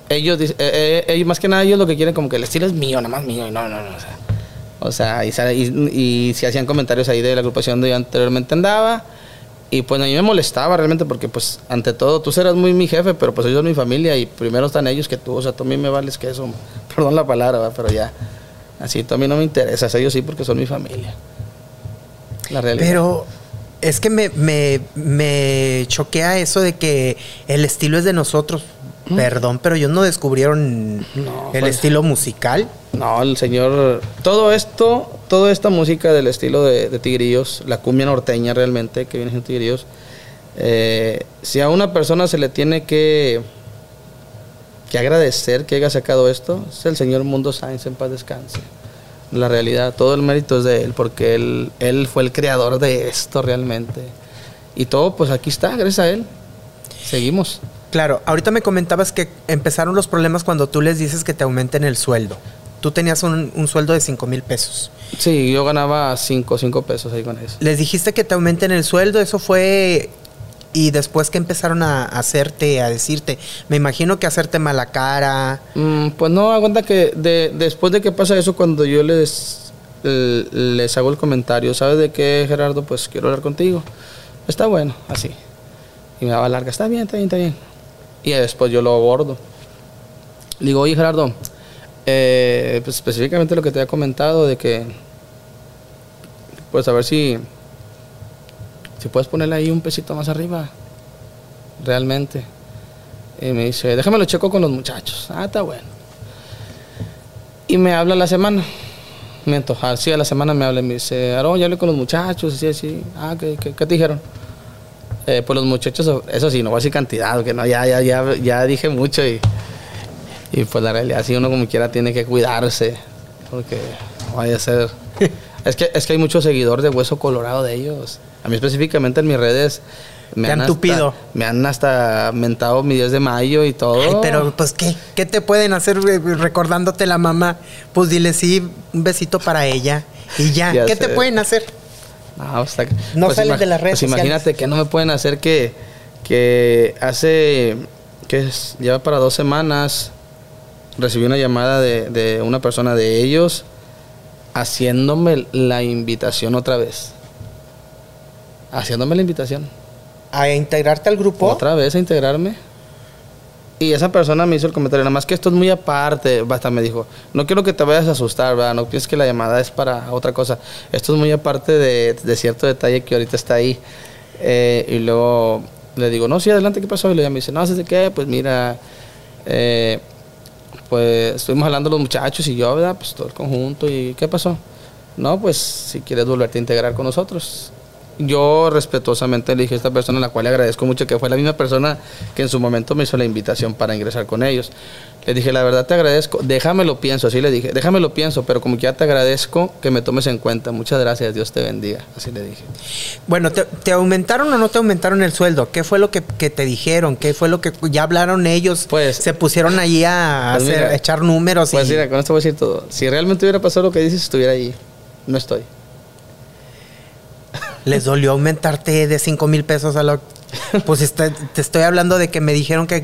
ellos eh, eh, más que nada ellos lo que quieren como que el estilo es mío, nada más mío y no, no, no, o sea, o sea, y, y, y si hacían comentarios ahí de la agrupación donde yo anteriormente andaba. Y pues a mí me molestaba realmente porque pues ante todo tú serás muy mi jefe, pero pues ellos son mi familia y primero están ellos que tú. O sea, tú a mí me vales que eso. Perdón la palabra, ¿verdad? pero ya. Así tú a mí no me interesa. Ellos sí porque son mi familia. La realidad. Pero es que me, me, me choquea eso de que el estilo es de nosotros. Perdón, pero ellos no descubrieron No, el pues- estilo musical. No, el señor. Todo esto, toda esta música del estilo de, de Tigrillos, la cumbia norteña realmente, que viene siendo Tigrillos, eh, si a una persona se le tiene que, que agradecer que haya sacado esto, es el señor Mundo Sáenz en paz descanse. La realidad, todo el mérito es de él, porque él, él fue el creador de esto realmente. Y todo, pues aquí está, gracias a él. Seguimos. Claro, ahorita me comentabas que empezaron los problemas cuando tú les dices que te aumenten el sueldo. Tú tenías un, un sueldo de 5 mil pesos. Sí, yo ganaba 5 cinco pesos ahí con eso. Les dijiste que te aumenten el sueldo, eso fue... Y después que empezaron a hacerte, a decirte, me imagino que hacerte mala cara. Mm, pues no, aguanta que de- después de que pasa eso, cuando yo les, les hago el comentario, ¿sabes de qué, Gerardo? Pues quiero hablar contigo. Está bueno, así. Y me daba larga, está bien, está bien, está bien. Y después yo lo abordo. Digo, oye, Gerardo, eh, pues específicamente lo que te había comentado, de que, pues a ver si, si puedes ponerle ahí un pesito más arriba, realmente. Y me dice, déjame lo checo con los muchachos. Ah, está bueno. Y me habla la semana. Me antoja. Sí, a la semana me habla y me dice, Aarón, ya hablé con los muchachos. Así, así. Ah, ¿qué, qué, te dijeron? Eh, pues los muchachos, eso sí, no voy a decir cantidad, porque no, ya, ya, ya, ya dije mucho y, y pues la realidad, sí, uno como quiera tiene que cuidarse, porque no vaya a ser... es, que, es que hay muchos seguidores de Hueso Colorado de ellos. A mí específicamente en mis redes... Me Te han hasta- tupido. me han hasta mentado mi 10 de mayo y todo. Ay, pero pues ¿qué? ¿Qué te pueden hacer eh, recordándote la mamá? Pues dile sí, un besito para ella y ya. Ya ¿Qué te pueden hacer? No, está- No salen ima- de las redes Pues imagínate que no me pueden hacer que, que hace, que es, lleva para dos semanas, recibí una llamada de, de una persona de ellos haciéndome la invitación otra vez. Haciéndome la invitación. A integrarte al grupo. Otra vez a integrarme. Y esa persona me hizo el comentario, nada más que esto es muy aparte, basta, me dijo, no quiero que te vayas a asustar, ¿verdad? No pienses que la llamada es para otra cosa. Esto es muy aparte de, de cierto detalle que ahorita está ahí. Eh, y luego le digo, no, sí, adelante, ¿qué pasó? Y ella me dice, no, ¿sabes qué? Pues mira, eh, pues estuvimos hablando los muchachos y yo, ¿verdad? Pues todo el conjunto. ¿Y qué pasó? No, pues si quieres volverte a integrar con nosotros. Yo respetuosamente le dije a esta persona, a la cual le agradezco mucho, que fue la misma persona que en su momento me hizo la invitación para ingresar con ellos. Le dije, la verdad te agradezco, déjame lo pienso, así le dije, déjame lo pienso, pero como que ya te agradezco que me tomes en cuenta. Muchas gracias, Dios te bendiga, así le dije. Bueno, ¿te, te aumentaron o no te aumentaron el sueldo? ¿Qué fue lo que, que te dijeron? ¿Qué fue lo que ya hablaron ellos? Pues- se pusieron ahí a, Pues hacer- mira, a echar números. Pues y, mira, con esto voy a decir todo. Si realmente hubiera pasado lo que dices, estuviera ahí. No estoy. les dolió aumentarte de 5 mil pesos a lo... Pues te estoy hablando de que me dijeron que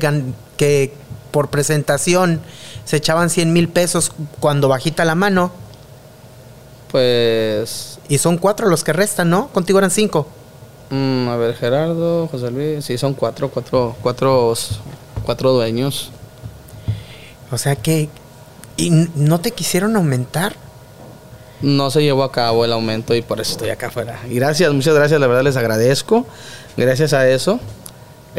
por presentación se echaban 100 mil pesos cuando bajita la mano. Pues Y son cuatro los que restan, ¿no? Contigo eran cinco. Mm, a ver, Gerardo, José Luis, sí, son cuatro, cuatro, cuatro, cuatro dueños. O sea que... ¿Y no te quisieron aumentar? No se llevó a cabo el aumento y por eso estoy acá afuera. Y gracias, muchas gracias, la verdad les agradezco. Gracias a eso,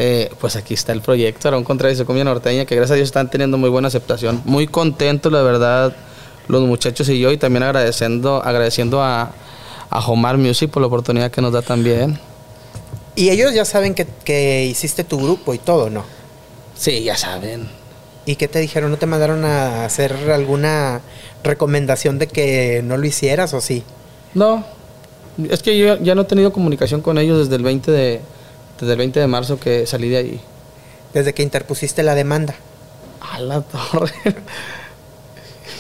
eh, pues aquí está el proyecto, Aarón Contreras y Comida Norteña, que gracias a Dios están teniendo muy buena aceptación. Muy contentos, la verdad, los muchachos y yo, y también agradeciendo, agradeciendo a, a Homar Music por la oportunidad que nos da también. Y ellos ya saben que, que hiciste tu grupo y todo, ¿no? Sí, ya saben. ¿Y qué te dijeron? ¿No te mandaron a hacer alguna recomendación de que no lo hicieras o sí? No, es que yo ya no he tenido comunicación con ellos desde el 20 de, desde el 20 de marzo que salí de ahí. Desde que interpusiste la demanda. A la torre.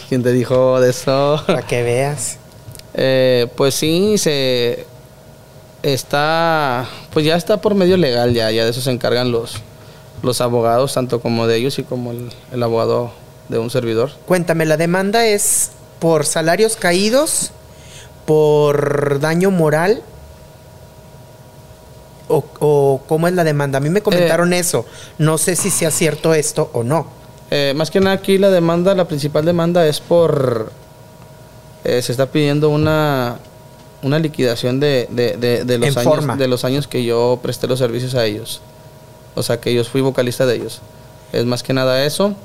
¿Quién te dijo de eso? Para que veas. Eh, pues sí, se está, pues ya está por medio legal, ya, ya de eso se encargan los, los abogados, tanto como de ellos y como el, el abogado de un servidor. Cuéntame, la demanda es por salarios caídos, por daño moral. O, o cómo es la demanda? A mí me comentaron eso. No sé si sea cierto esto o no. Eh, más que nada aquí la demanda, la principal demanda es por, eh, se está pidiendo una, una liquidación de, de, de, de los En años, forma. de los años que yo presté los servicios a ellos. O sea que yo fui vocalista de ellos. Es más que nada eso.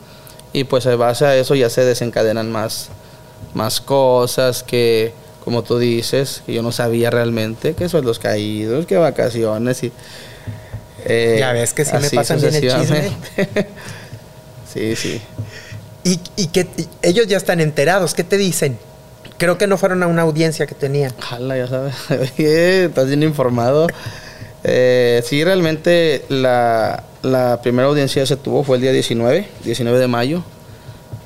Y pues en base a eso ya se desencadenan más, más cosas que, como tú dices, que yo no sabía realmente, que son los caídos, que vacaciones y... eh, ya ves que sí me pasan bien el chisme. sí, sí. ¿Y, y que ellos ya están enterados? ¿Qué te dicen? Creo que no fueron a una audiencia que tenían. Ojalá, ya sabes. Estás bien informado. Eh, sí, realmente la, la, primera audiencia se tuvo fue el día 19, 19 de mayo,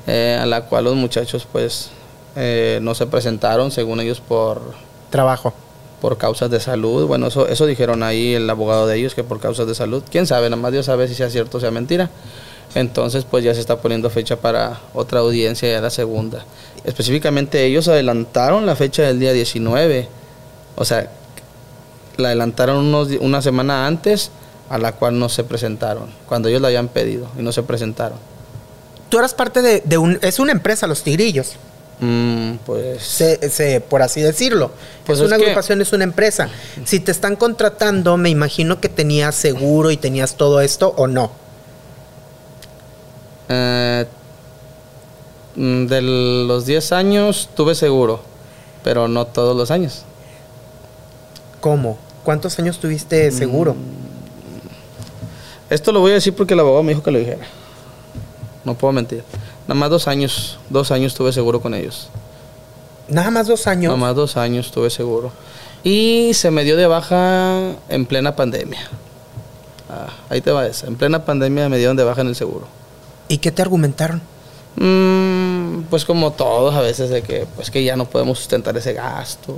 eh, a la cual los muchachos pues eh, no se presentaron, según ellos, por... Trabajo. Por causas de salud. Bueno, eso, eso dijeron ahí el abogado de ellos, que por causas de salud. ¿Quién sabe? Nada más Dios sabe si sea cierto o sea mentira. Entonces, pues ya se está poniendo fecha para otra audiencia, ya la segunda. Específicamente ellos adelantaron la fecha del día 19. O sea, la adelantaron unos, una semana antes a la cual no se presentaron, cuando ellos la habían pedido y no se presentaron. Tú eras parte de, un... Es una empresa, Los Tigrillos. Mm, pues... Se, por así decirlo. Pues es una agrupación, es una empresa. Si te están contratando, me imagino que tenías seguro y tenías todo esto o no. Eh, mm, de los 10 años tuve seguro, pero no todos los años. ¿Cómo? ¿Cuántos años tuviste seguro? Mm, esto lo voy a decir porque el abogado me dijo que lo dijera. No puedo mentir. Nada más dos años, dos años tuve seguro con ellos. Nada más dos años. Nada más dos años tuve seguro. Y se me dio de baja en plena pandemia. Ah, ahí te va esa. En plena pandemia me dieron de baja en el seguro. ¿Y qué te argumentaron? Mm, pues como todos a veces de que pues que ya no podemos sustentar ese gasto.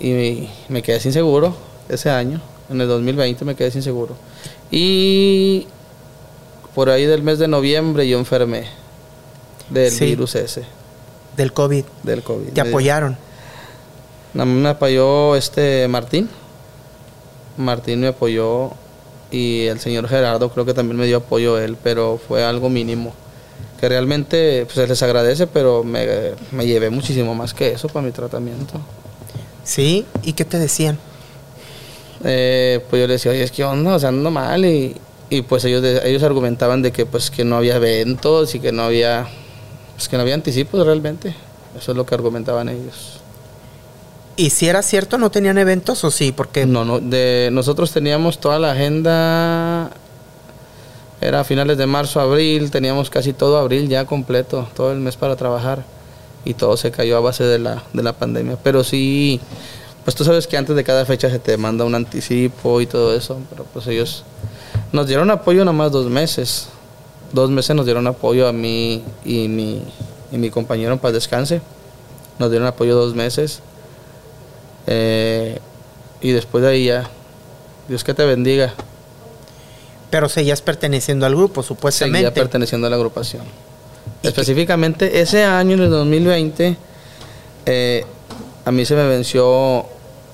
Y, me quedé sin seguro ese año. En el 2020 me quedé sin seguro. Y por ahí del mes de noviembre yo enfermé del virus ese. Del COVID. Del COVID. ¿Te apoyaron? Me apoyó este Martín. Martín me apoyó y el señor Gerardo creo que también me dio apoyo él, pero fue algo mínimo. Que realmente pues, se les agradece, pero me, llevé muchísimo más que eso para mi tratamiento. ¿Sí? ¿Y qué te decían? Eh, pues yo les decía, oye, es que onda, o sea, ando mal. Y, pues ellos, ellos argumentaban de que pues que no había eventos y que no había, pues que no había anticipos realmente. Eso es lo que argumentaban ellos. ¿Y si era cierto, no tenían eventos o sí? Porque... No, no, de, nosotros teníamos toda la agenda, era a finales de marzo, abril, teníamos casi todo abril ya completo, todo el mes para trabajar y todo se cayó a base de la, de la pandemia. Pero sí, pues tú sabes que antes de cada fecha se te manda un anticipo y todo eso, pero pues ellos nos dieron apoyo nada más dos meses. Dos meses nos dieron apoyo a mí y mi, y mi compañero para descanse. Nos dieron apoyo dos meses eh, y después de ahí ya, Dios que te bendiga. Pero seguías perteneciendo al grupo, supuestamente. Seguía perteneciendo a la agrupación. Específicamente ese año, en el 2020, eh, a mí se me venció,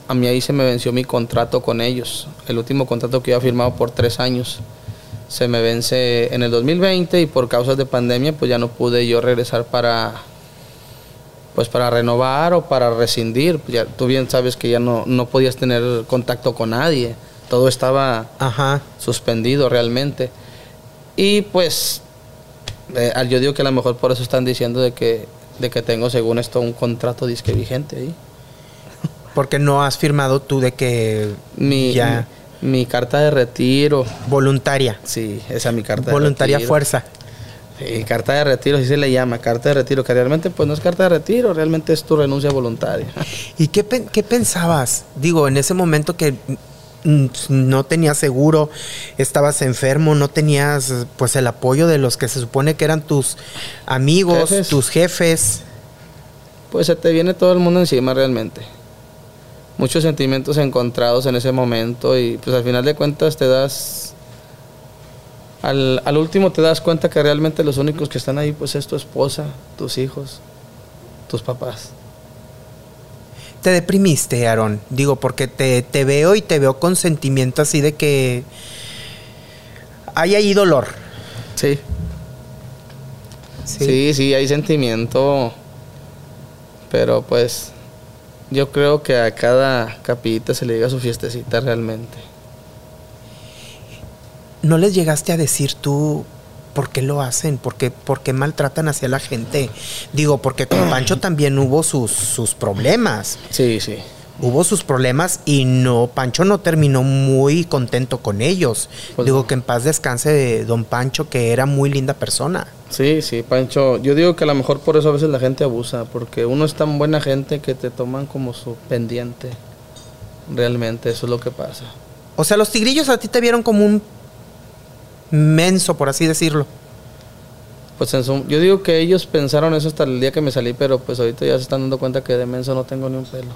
a mí ahí se me venció mi contrato con ellos. El último contrato que yo había firmado por tres años. Se me vence en el 2020 y por causas de pandemia, pues ya no pude yo regresar para, pues para renovar o para rescindir. Pues ya, tú bien sabes que ya no, no podías tener contacto con nadie. Todo estaba suspendido realmente. Y pues eh, yo digo que a lo mejor por eso están diciendo de que, de que tengo según esto un contrato disque vigente ahí. Porque no has firmado tú de que mi, ya... Mi, carta de retiro. Voluntaria. Sí, esa es mi carta Voluntaria de retiro. fuerza. Sí, carta de retiro, así se le llama, carta de retiro, que realmente pues no es carta de retiro, realmente es tu renuncia voluntaria. ¿Y qué, qué pensabas? Digo, en ese momento que no tenías seguro, estabas enfermo, no tenías pues el apoyo de los que se supone que eran tus amigos, tus jefes. Pues se te viene todo el mundo encima realmente. Muchos sentimientos encontrados en ese momento y pues al final de cuentas te das al, al, último te das cuenta que realmente los únicos que están ahí pues es tu esposa, tus hijos, tus papás. ¿Te deprimiste, Aaron? Digo, porque te, te veo y te veo con sentimiento así de que hay ahí dolor. Sí. sí. Sí, sí, hay sentimiento. Pero pues yo creo que a cada capita se le llega su fiestecita realmente. ¿no les llegaste a decir tú por qué lo hacen? ¿Por qué, por qué maltratan hacia la gente? Digo, porque con Pancho también hubo sus, sus problemas. Sí, sí. Hubo sus problemas y no, Pancho no terminó muy contento con ellos. Pues Digo no. que en paz descanse de don Pancho, que era muy linda persona. Sí, sí, Pancho. Yo digo que a lo mejor por eso a veces la gente abusa, porque uno es tan buena gente que te toman como su pendiente. Realmente, eso es lo que pasa. O sea, los tigrillos a ti te vieron como un menso, por así decirlo. Pues en su- yo digo que ellos pensaron eso hasta el día que me salí, pero pues ahorita ya se están dando cuenta que de menso no tengo ni un pelo.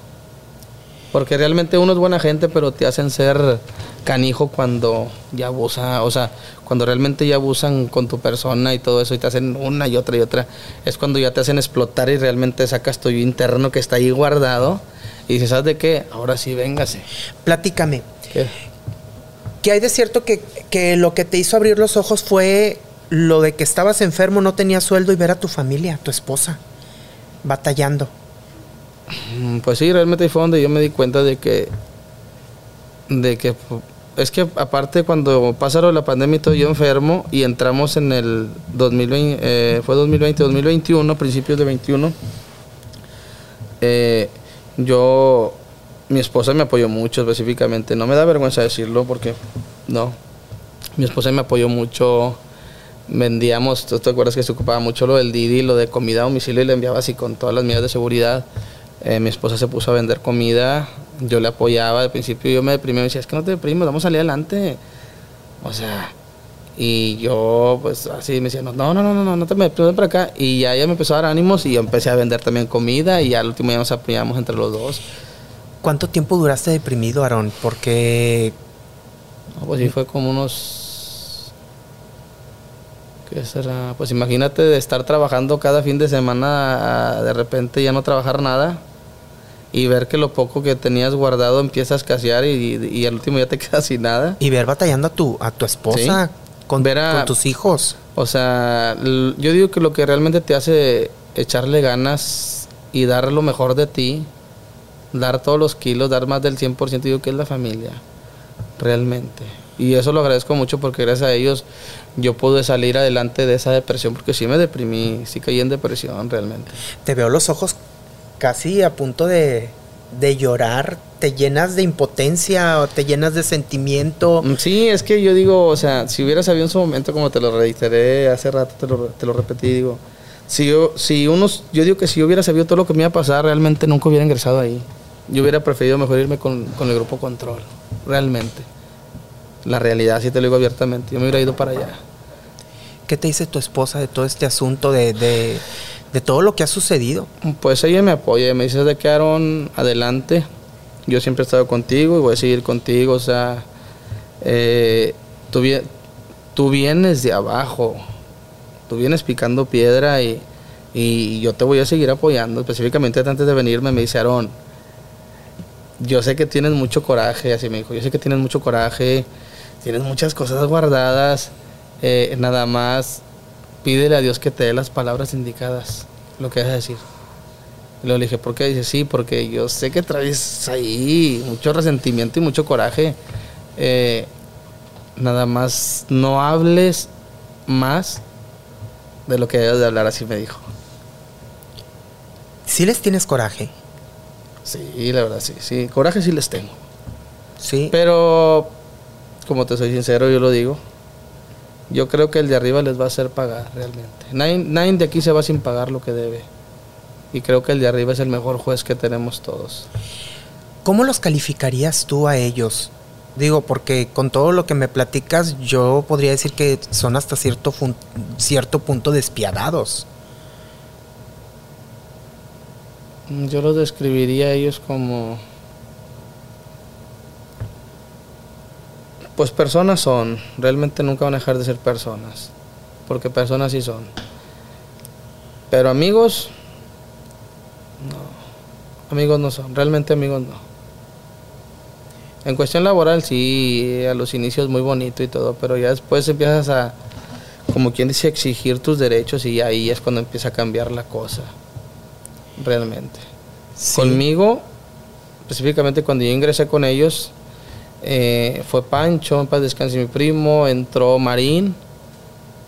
Porque realmente uno es buena gente, pero te hacen ser canijo cuando ya abusa, o sea, cuando realmente ya abusan con tu persona y todo eso y te hacen una y otra y otra, es cuando ya te hacen explotar y realmente sacas tu interno que está ahí guardado y dices, ¿sabes de qué? Ahora sí, véngase. Platícame, ¿Qué? ¿qué hay de cierto que, que lo que te hizo abrir los ojos fue lo de que estabas enfermo, no tenías sueldo y ver a tu familia, tu esposa, batallando? Mm, Pues sí, realmente fue donde yo me di cuenta de que, de que, es que aparte cuando pasaron la pandemia y todo, yo enfermo y entramos en el 2020, eh, fue 2020, 2021, principios de 21, eh, yo, mi esposa me apoyó mucho específicamente, no me da vergüenza decirlo porque, no, mi esposa me apoyó mucho, vendíamos, ¿tú te acuerdas que se ocupaba mucho lo del Didi, lo de comida a domicilio y le enviaba así con todas las medidas de seguridad? Eh, mi esposa se puso a vender comida, yo le apoyaba, al principio yo me deprimí, me decía, es que no te deprimes, vamos a salir adelante. O sea, y yo pues así me decía, no, no, no, no, no, no te me deprimes para acá. Y ya ella me empezó a dar ánimos y yo empecé a vender también comida y al último ya nos apoyamos entre los dos. ¿Cuánto tiempo duraste deprimido, Aarón? Porque No, pues sí, fue como unos. ¿Qué será? Pues imagínate de estar trabajando cada fin de semana, a de repente ya no trabajar nada y ver que lo poco que tenías guardado empieza a escasear y, y al último ya te quedas sin nada. y ver batallando a tu, a tu esposa con, Ver a- con tus hijos. O sea, yo digo que lo que realmente te hace echarle ganas y dar lo mejor de ti, dar todos los kilos, dar más del 100%, digo que es la familia, realmente. Y eso lo agradezco mucho porque gracias a ellos yo pude salir adelante de esa depresión, porque sí me deprimí, sí caí en depresión realmente. Te veo los ojos casi a punto de, de llorar. Te llenas de impotencia o te llenas de sentimiento. Mm, Sí, es que yo digo, o sea, si hubiera sabido en su momento, como te lo reiteré hace rato, te lo, te lo repetí, digo, si yo, si unos, yo digo que si yo hubiera sabido todo lo que me iba a pasar, realmente nunca hubiera ingresado ahí. Yo hubiera preferido mejor irme con, con el grupo control, realmente. La realidad, si te lo digo abiertamente, yo me hubiera ido para allá. ¿Qué te dice tu esposa de todo este asunto, de, de, todo lo que ha sucedido? Pues ella me apoya, me dice de que Aaron, adelante. Yo siempre he estado contigo y voy a seguir contigo. O sea, eh, tú vienes de abajo, tú vienes picando piedra y, y yo te voy a seguir apoyando. Específicamente antes de venirme me dice Aaron, yo sé que tienes mucho coraje, así me dijo, yo sé que tienes mucho coraje, tienes muchas cosas guardadas, eh, nada más pídele a Dios que te dé las palabras indicadas, lo que vas a decir. Y luego le dije, ¿por qué? Dice, sí, porque yo sé que traes ahí mucho resentimiento y mucho coraje. Eh, nada más no hables más de lo que debes de hablar, así me dijo. ¿Sí les tienes coraje? Sí, la verdad, sí, sí. Coraje sí les tengo. Sí. Pero, como te soy sincero, yo lo digo. Yo creo que el de arriba les va a hacer pagar realmente. Nadie, nadie de aquí se va sin pagar lo que debe. Y creo que el de arriba es el mejor juez que tenemos todos. ¿Cómo los calificarías tú a ellos? Digo, porque con todo lo que me platicas, yo podría decir que son hasta cierto, fun- cierto punto despiadados. Yo los describiría a ellos como... Pues personas son, realmente nunca van a dejar de ser personas, porque personas sí son. Pero amigos, no, amigos no son, realmente amigos no. En cuestión laboral sí, a los inicios muy bonito y todo, pero ya después empiezas a, como quien dice, exigir tus derechos y ahí es cuando empieza a cambiar la cosa realmente. Sí. Conmigo, específicamente cuando yo ingresé con ellos, Eh, fue Pancho, en paz descanse mi primo, entró Marín,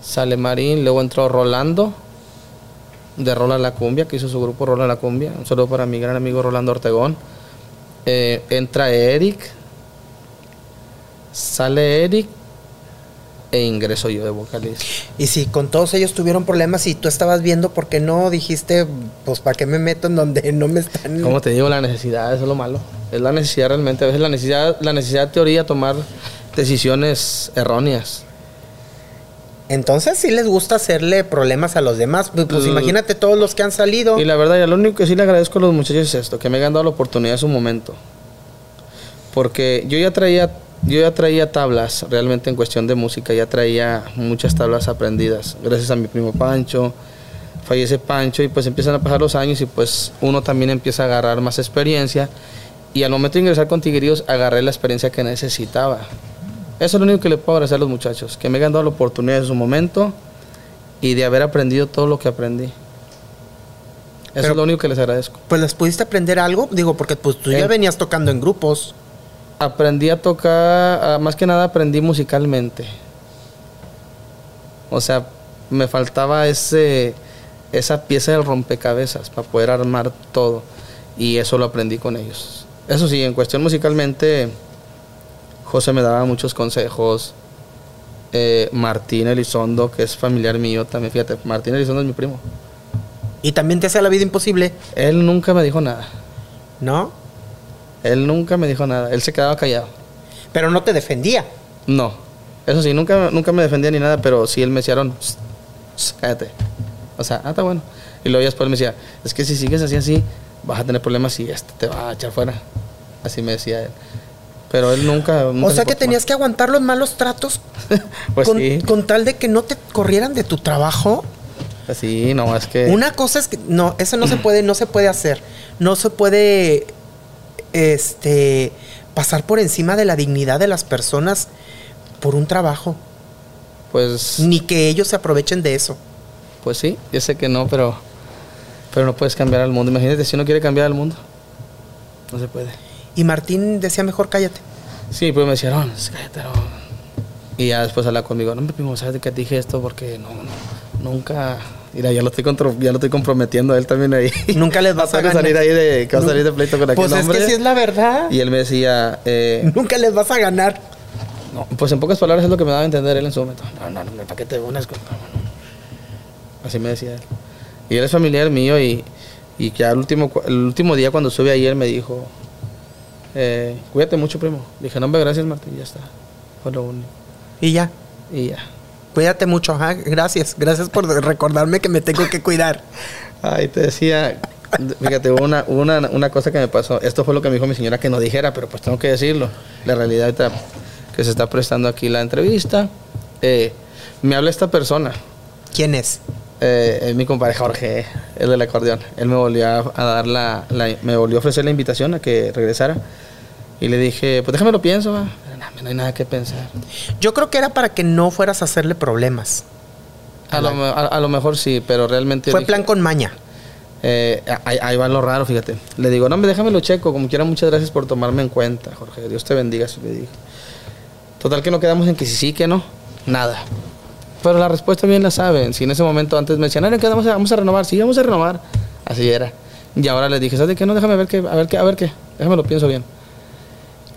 sale Marín, luego entró Rolando, de Rola la Cumbia, que hizo su grupo Rola la Cumbia. Un saludo para mi gran amigo Rolando Ortegón. Eh, entra Eric, sale Eric e ingreso yo de vocalista. Y si con todos ellos tuvieron problemas y tú estabas viendo, ¿por qué no dijiste, pues, ¿para qué me meto en donde no me están? Como te digo, la necesidad, eso es lo malo. Es la necesidad realmente. A veces la necesidad, la necesidad de teoría tomar decisiones erróneas. Entonces sí les gusta hacerle problemas a los demás. Pues, pues imagínate todos los que han salido. Y la verdad, ya lo único que sí le agradezco a los muchachos es esto, que me hayan dado la oportunidad en su momento. Porque yo ya traía, yo ya traía tablas, realmente en cuestión de música, ya traía muchas tablas aprendidas. Gracias a mi primo Pancho, fallece Pancho y pues empiezan a pasar los años y pues uno también empieza a agarrar más experiencia. Y al momento de ingresar con Tigrillos, agarré la experiencia que necesitaba. Eso es lo único que le puedo agradecer a los muchachos, que me hayan dado la oportunidad en su momento y de haber aprendido todo lo que aprendí. Eso Pero- es lo único que les agradezco. Pues les pudiste aprender algo, digo, porque pues tú ya Eh. venías tocando en grupos. Aprendí a tocar, ah, más que nada aprendí musicalmente. O sea, me faltaba ese, esa pieza del rompecabezas para poder armar todo. Y eso lo aprendí con ellos. Eso sí, en cuestión musicalmente, José me daba muchos consejos. Eh, Martín Elizondo, que es familiar mío también, fíjate, Martín Elizondo es mi primo. Y también te hace la vida imposible, Él nunca me dijo nada. ¿no? Él nunca me dijo nada. Él se quedaba callado. Pero no te defendía. No. Eso sí, nunca, nunca me defendía ni nada, pero sí él me decía, "Aaron, psst, psst, cállate. O sea, ah, está bueno. Y luego después me decía, es que si sigues así, así, vas a tener problemas y este te va a echar fuera. Así me decía él. Pero él nunca... nunca O se sea que tenías que aguantar los malos tratos pues con, sí. con tal de que no te corrieran de tu trabajo. Pues sí, no, es que... Una cosa es que no, eso no se puede, no se puede hacer. No se puede este pasar por encima de la dignidad de las personas por un trabajo. Pues, Ni que ellos se aprovechen de eso. pues sí, yo sé que no, pero... Pero no puedes cambiar al mundo. Imagínate si uno quiere cambiar al mundo. No se puede. Y Martín decía mejor cállate. Sí, pues me decía, "Aaron, cállate, Aaron". Y ya después habla conmigo, no, me primo, ¿sabes de qué te dije esto? Porque no, no, nunca... Mira, ya lo estoy, ya lo estoy comprometiendo a él también ahí. Nunca les vas a que ganar. salir ahí de, que va a salir de pleito con aquel Pues es hombre. que sí es la verdad. Y él me decía, eh, Nunca les vas a ganar. no, pues en pocas palabras es lo que me daba a entender él en su momento. No, no, no, ¿para qué te unes con...? no, no, no". Así me decía él. Y él es familiar mío y, y ya el último, el último día cuando sube ahí él me dijo, eh, cuídate mucho, primo. Dije, no, hombre, gracias, Martín, ya está. Fue lo único. Y ya. Y ya. Cuídate mucho. ajá. Gracias. Gracias por recordarme que me tengo que cuidar. Ay, te decía, fíjate, una, una, una cosa que me pasó. Esto fue lo que me dijo mi señora que no dijera, pero pues tengo que decirlo. La realidad ahorita que se está prestando aquí la entrevista. eh, me habla esta persona, ¿Quién es? eh, es mi compadre Jorge, el del acordeón. Él me volvió a, a dar la, la- me volvió a ofrecer la invitación a que regresara. Y le dije, pues déjame lo pienso, va. No, no hay nada que pensar. Yo creo que era para que no fueras a hacerle problemas. A lo, me- a- a lo mejor sí, pero realmente... Fue dije- plan con maña. Eh, ahí, ahí va lo raro, fíjate. Le digo, no, me déjame lo checo. Como quiera, muchas gracias por tomarme en cuenta, Jorge. Dios te bendiga, así le dije. Total que no quedamos en que sí, sí, que no. Nada. Pero la respuesta bien la saben. Si en ese momento antes me decían, "Ay, ¿qué vamos a, vamos a renovar? Sí, vamos a renovar. Así era. Y ahora les dije, ¿sabes qué? No, déjame ver qué, a ver qué, a ver qué. Déjame lo pienso bien.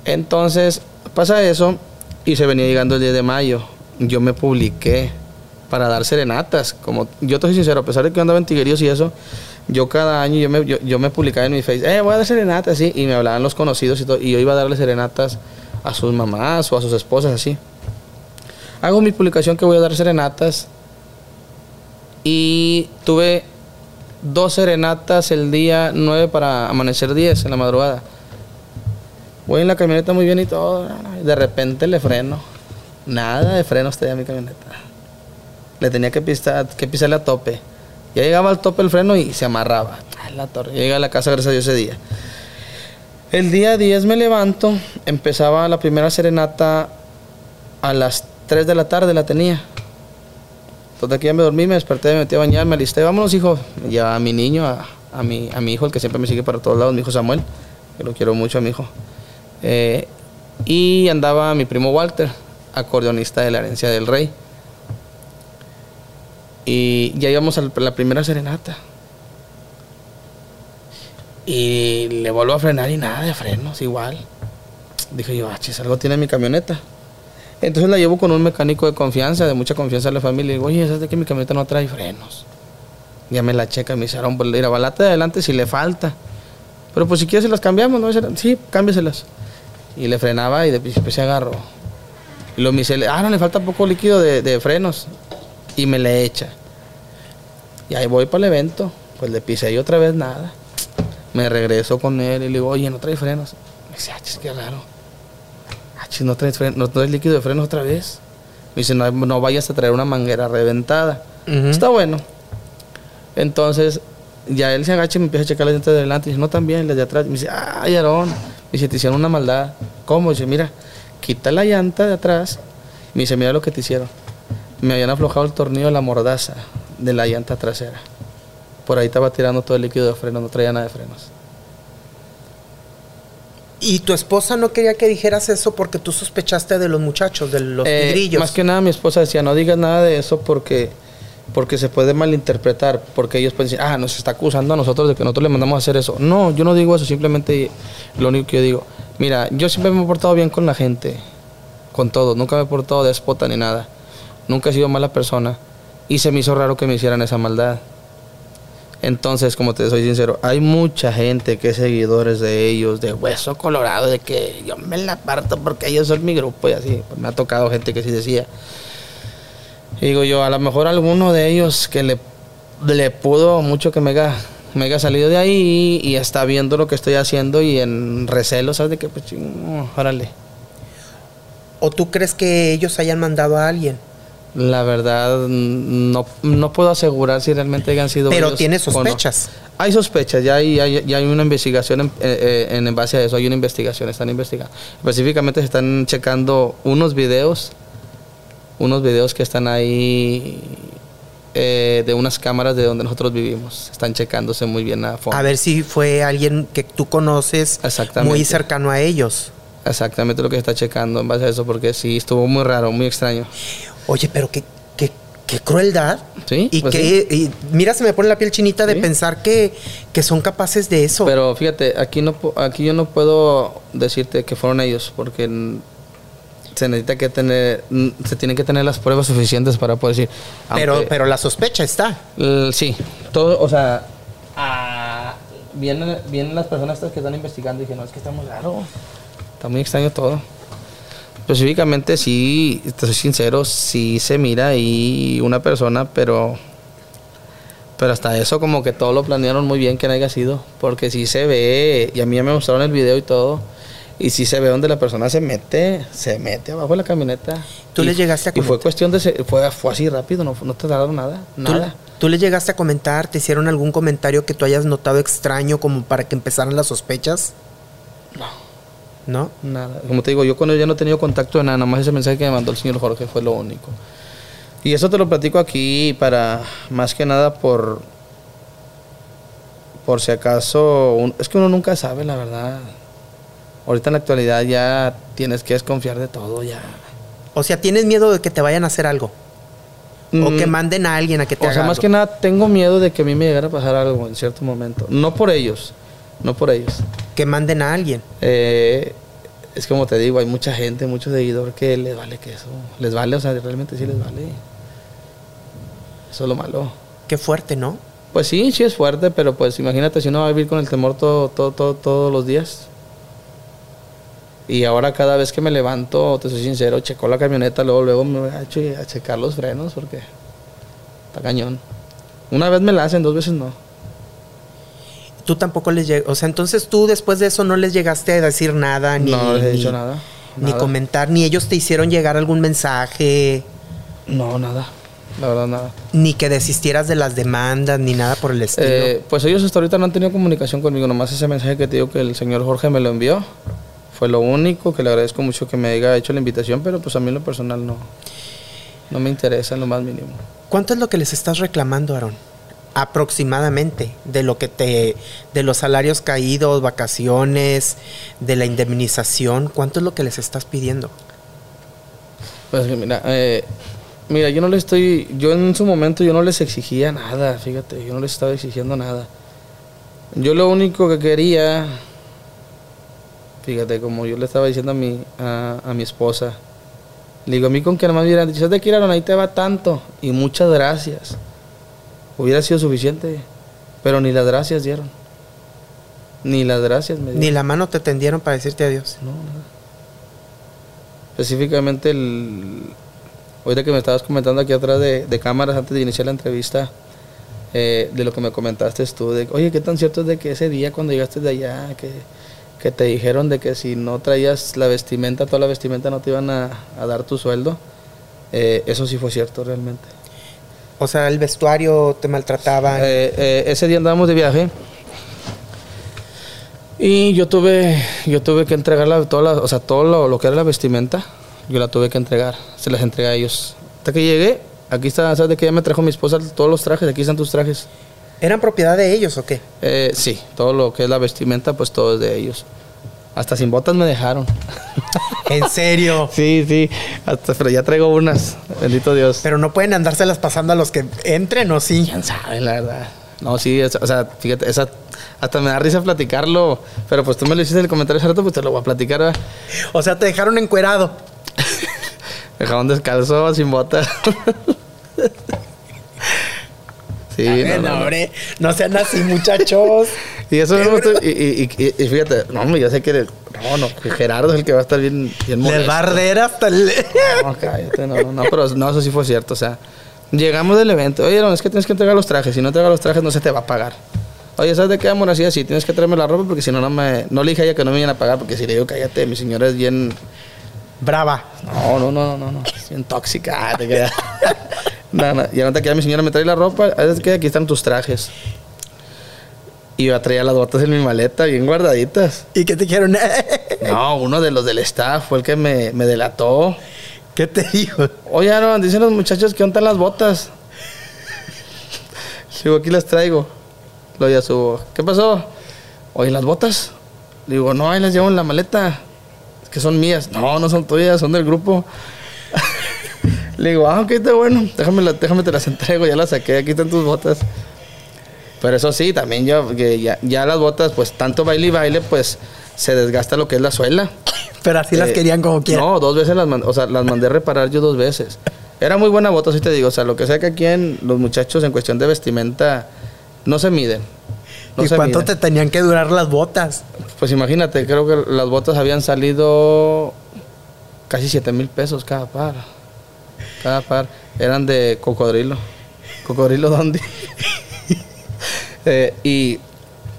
Entonces, pasa eso y se venía llegando el 10 de mayo. Yo me publiqué para dar serenatas. Como yo te soy sincero, a pesar de que andaba en tigueríos y eso, yo cada año yo me, yo, me publicaba en mi face, eh, voy a dar serenatas, sí, y me hablaban los conocidos y todo, y yo iba a darle serenatas a sus mamás o a sus esposas, así. Hago mi publicación que voy a dar serenatas y tuve dos serenatas el día 9 para amanecer 10 en la madrugada. Voy en la camioneta muy bien y todo. De repente le freno. Nada de frenos tenía mi camioneta. Le tenía que, pisar, que pisarle a tope. Ya llegaba al tope el freno y se amarraba. Ay, la torre. Llegué a la casa, gracias a Dios, ese día. El día 10 me levanto. Empezaba la primera serenata a las 3 de la tarde, la tenía. Entonces aquí ya me dormí, me desperté, me metí a bañar, me alisté. Vámonos, hijo. Llevaba a mi niño, a, a, mi, a mi hijo, el que siempre me sigue para todos lados, mi hijo Samuel. Que lo quiero mucho a mi hijo. Eh, Y andaba mi primo Walter, acordeonista de la herencia del rey. Y ya íbamos a la primera serenata. Y le vuelvo a frenar y nada de frenos, igual. Dije yo, ah, chis, algo tiene mi camioneta. Entonces la llevo con un mecánico de confianza, de mucha confianza en la familia. Y digo, oye, ¿sabes de que mi camioneta no trae frenos? Ya me la checa, me dice, pues ir a balata de adelante si le falta. Pero pues si quieres se las cambiamos, ¿no? Sí, cámbieselas. Y le frenaba y después se agarró. Y lo dice, ah, no, le falta poco líquido de, de frenos. Y me le echa. Y ahí voy para el evento. Pues le pisé y otra vez nada. Me regreso con él y le digo, oye, no trae frenos. Me dice, ah, qué raro. Ah, no traes, no traes líquido de frenos otra vez. Me dice, no, no vayas a traer una manguera reventada. Está bueno. Entonces, ya él se agacha y me empieza a checar las llantas de adelante. Y dice, no, también, las de atrás. me dice, ay, Aarón. Dice, te hicieron una maldad. ¿Cómo? dice, mira, quita la llanta de atrás. Me dice, mira lo que te hicieron. Me habían aflojado el tornillo de la mordaza de la llanta trasera. Por ahí estaba tirando todo el líquido de freno, no traía nada de frenos. ¿Y tu esposa no quería que dijeras eso porque tú sospechaste de los muchachos, de los eh, Más que nada mi esposa decía, no digas nada de eso porque, porque se puede malinterpretar, porque ellos pueden decir, ah, nos está acusando a nosotros de que nosotros le mandamos a hacer eso. No, yo no digo eso, simplemente lo único que yo digo, mira, yo siempre me he portado bien con la gente, con todo, nunca me he portado déspota ni nada, nunca he sido mala persona y se me hizo raro que me hicieran esa maldad. Entonces, como te soy sincero, hay mucha gente que es seguidores de ellos, de hueso colorado, de que yo me la parto porque ellos son mi grupo y así. Me ha tocado gente que sí decía. Digo yo, a lo mejor alguno de ellos que le, le pudo mucho que me haya, me haya salido de ahí y, está viendo lo que estoy haciendo y en recelo, ¿sabes? De que, pues, órale. ¿O tú crees que ellos hayan mandado a alguien? La verdad, no, no puedo asegurar si realmente hayan sido. Pero tiene sospechas. Hay sospechas, ya hay, ya hay una investigación en, eh, eh, en, base a eso, hay una investigación, están investigando. Específicamente se están checando unos videos, unos videos que están ahí eh, de unas cámaras de donde nosotros vivimos. Están checándose muy bien a fondo. A ver si fue alguien que tú conoces muy cercano a ellos. Exactamente lo que está checando en base a eso, porque sí, estuvo muy raro, muy extraño. Oye, pero qué, qué, qué crueldad. Sí. Y pues que, mira, se me pone la piel chinita de pensar que, que, son capaces de eso. Pero fíjate, aquí, no, aquí yo no puedo decirte que fueron ellos, porque se necesita que tener, se tienen que tener las pruebas suficientes para poder decir. pero, pero la sospecha está. sí, todo, o sea, vienen, vienen las personas que están investigando y dije, no, es que está muy raro, está muy extraño todo. Específicamente sí, te soy sincero, sí se mira ahí una persona, pero pero hasta eso como que todo lo planearon muy bien que no haya sido, porque sí se ve, y a mí me mostraron el video y todo, y sí se ve donde la persona se mete, se mete abajo de la camioneta. ¿Tú le llegaste a comentar? Y fue cuestión de, fue, fue así rápido, no, no te tardaron nada, nada. ¿Tú le llegaste a comentar, te hicieron algún comentario que tú hayas notado extraño como para que empezaran las sospechas? No. ¿No? Nada. Como te digo, yo con él ya no he tenido contacto de nada, nada más ese mensaje que me mandó el señor Jorge fue lo único. Y eso te lo platico aquí para, más que nada, por, por si acaso, es que uno nunca sabe, la verdad. Ahorita en la actualidad ya tienes que desconfiar de todo, ya. O sea, ¿tienes miedo de que te vayan a hacer algo? o que mm. manden a alguien a que te O sea, más que nada tengo miedo de que a mí me llegara a pasar algo en cierto momento. No por ellos, no por ellos. Que manden a alguien. Eh, es como te digo, hay mucha gente, muchos seguidores que les vale que eso. Les vale, o sea, realmente sí les vale. Eso es lo malo. Qué fuerte, ¿no? Pues sí, sí es fuerte, pero pues imagínate si uno va a vivir con el temor todo, todo, todo, todos los días. Y ahora cada vez que me levanto, te soy sincero, checo la camioneta, luego, luego me voy a, checar los frenos porque está cañón. Una vez me la hacen, dos veces no tú tampoco les llegas, o sea, entonces tú después de eso no les llegaste a decir nada, ni, no les he dicho nada, ni comentar, ni ellos te hicieron llegar algún mensaje. No, nada. La verdad, nada. Ni que desistieras de las demandas, ni nada por el estilo. Eh, pues ellos hasta ahorita no han tenido comunicación conmigo, nomás ese mensaje que te digo que el señor Jorge me lo envió. Fue lo único, que le agradezco mucho que me haya hecho la invitación, pero pues a mí en lo personal no, no me interesa en lo más mínimo. ¿Cuánto es lo que les estás reclamando, Aaron? aproximadamente de lo que te de los salarios caídos, vacaciones, de la indemnización, ¿cuánto es lo que les estás pidiendo? Pues mira, eh, mira, yo no le estoy, yo en su momento yo no les exigía nada, fíjate, yo no les estaba exigiendo nada. Yo lo único que quería, fíjate, como yo le estaba diciendo a mi, a, a mi esposa, le digo, a mí con que nada más me hubieran dicho, te quiero, ahí te va tanto, y muchas gracias. Hubiera sido suficiente, pero ni las gracias dieron. Ni las gracias me dieron. Ni la mano te tendieron para decirte adiós. No, nada. Específicamente, el, ahorita que me estabas comentando aquí atrás de, de cámaras antes de iniciar la entrevista, eh, de lo que me comentaste tú, de, oye, ¿qué tan cierto es de que ese día cuando llegaste de allá, que, que te dijeron de que si no traías la vestimenta, toda la vestimenta no te iban a, a dar tu sueldo? Eh, eso sí fue cierto realmente. O sea, el vestuario te maltrataba. Eh, eh, ese día andábamos de viaje y yo tuve, yo tuve que entregar la, toda la- o sea, todo lo, lo que era la vestimenta, yo la tuve que entregar, se las entregué a ellos. Hasta que llegué, aquí está, ¿sabes de que ya me trajo mi esposa todos los trajes? Aquí están tus trajes. ¿Eran propiedad de ellos o qué? Eh, sí, todo lo que es la vestimenta, pues todo es de ellos. Hasta sin botas me dejaron. En serio. Sí, sí, hasta, pero ya traigo unas, bendito Dios. Pero no pueden andárselas pasando a los que entren o sí. ¿Quién sabe, la verdad? No, sí, es- o sea, fíjate, esa, hasta me da risa platicarlo, pero pues tú me lo hiciste en el comentario hace rato, pues te lo voy a platicar, ¿verdad? O sea, te dejaron encuerado. Dejaron descalzo, sin botas. Sí, no, no, no, no. hombre, no sean así, muchachos. Y eso no gusta- y, y, y- fíjate, no, hombre, yo sé que, no, no, que Gerardo es el que va a estar bien, bien Les molesto. va a arder hasta el... No, cállate, no, no, no, pero no, eso sí fue cierto, o sea, llegamos del evento, oye, no, es que tienes que entregar los trajes, si no entregas los trajes no se te va a pagar. Oye, ¿sabes de qué amor así? Así, tienes que traerme la ropa porque si no, no me, no le dije a ella que no me iban a pagar porque si le digo, cállate, mi señora es bien, Brava. no, no, no, no, no, es bien tóxica, te queda. No, no, y ahorita que ya mi señora me trae la ropa, ¿sabes qué? Aquí están tus trajes. Y yo traía las botas en mi maleta, bien guardaditas. ¿Y qué te dijeron? No, uno de los del staff fue el que me, me delató. ¿Qué te dijo? Oye, Aaron, dicen los muchachos que están las botas. Le digo, aquí las traigo. Luego ya subo. ¿Qué pasó? Oye, ¿las botas? Le digo, no, ahí las llevo en la maleta. Es que son mías. No, no son tuyas, son del grupo. Le digo, ah, ok, está bueno. Déjame, la- déjame te las entrego, ya las saqué, aquí están tus botas. Pero eso sí, también yo, que ya, ya las botas, pues tanto baile y baile, pues se desgasta lo que es la suela. Pero así las Eh, querían como quieran. No, dos veces las mandé, o sea, las mandé a reparar yo dos veces. Era muy buena bota, sí te digo. O sea, lo que sea que aquí en los muchachos en cuestión de vestimenta no se miden. No ¿Y se cuánto miden. te tenían que durar las botas? Pues imagínate, creo que las botas habían salido casi 7 mil pesos cada par. Cada par. Eran de cocodrilo. Cocodrilo Dondi. Eh, y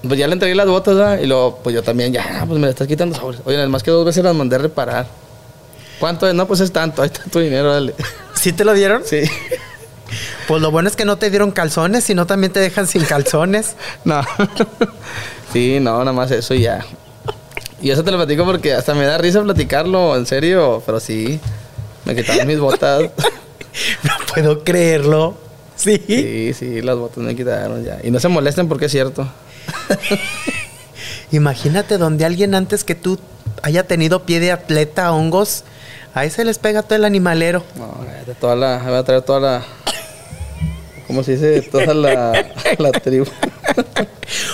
pues ya le entregué las botas, ¿verdad? Y luego, pues yo también, ya, pues me las estás quitando. Oye, además que dos veces las mandé a reparar. ¿Cuánto es? No, pues es tanto. Ahí está tu dinero, dale. ¿Sí te lo dieron? Sí. Pues lo bueno es que no te dieron calzones, sino también te dejan sin calzones. No. sí, no, nada más eso y ya. Y eso te lo platico porque hasta me da risa platicarlo, en serio. Pero sí, me quitaron mis botas. No puedo creerlo. Sí. Sí, sí, las botas me quitaron ya. Y no se molesten porque es cierto. Imagínate donde alguien antes que tú haya tenido pie de atleta, hongos, ahí se les pega todo el animalero. No, de toda la, voy a traer toda la, ¿cómo se dice? Toda la, la tribu.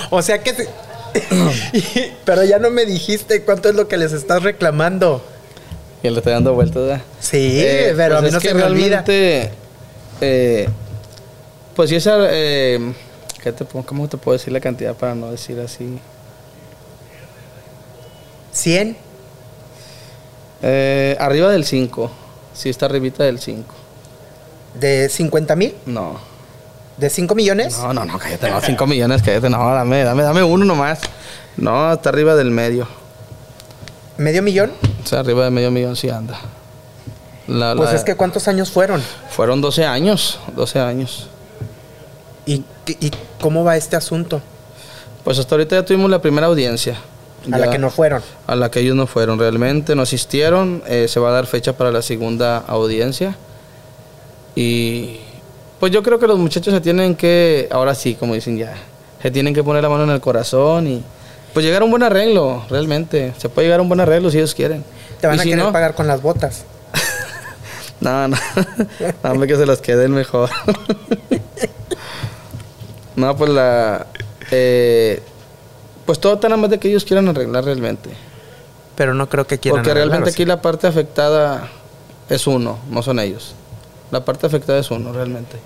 O sea que... Pero ya no me dijiste cuánto es lo que les estás reclamando. Y le estoy dando vueltas, ¿verdad? Sí, Eh, pero a pues mí no es que se me olvida. realmente, eh, pues sí, esa, eh, ¿qué te, ¿cómo te puedo decir la cantidad para no decir así? ¿100? Eh, arriba del 5. Sí, está arribita del 5. ¿De 50 mil? No. ¿De 5 millones? No, no, no, cállate, no, 5 millones, cállate, no, dame, dame, dame uno nomás. No, está arriba del medio. ¿Medio millón? O sea, arriba de medio millón sí anda. La- Pues la- es que ¿cuántos años fueron? Fueron 12 años, 12 años. ¿Y, y cómo va este asunto? Pues hasta ahorita ya tuvimos la primera audiencia. A la Ya- que no fueron. A la que ellos no fueron realmente, no asistieron. eh, se va a dar fecha para la segunda audiencia. Y Pues yo creo que los muchachos se tienen que, ahora sí, como dicen ya, se tienen que poner la mano en el corazón y pues llegar a un buen arreglo, realmente. Se puede llegar a un buen arreglo si ellos quieren. Te van a si querer no, pagar con las botas. No, no. Hombre, que se las queden mejor. No, pues la. eh, pues todo está nada más de que ellos quieran arreglar realmente. Pero no creo que quieran Porque arreglar, realmente ¿o sí? aquí la parte afectada es uno, no son ellos. La parte afectada es uno, realmente.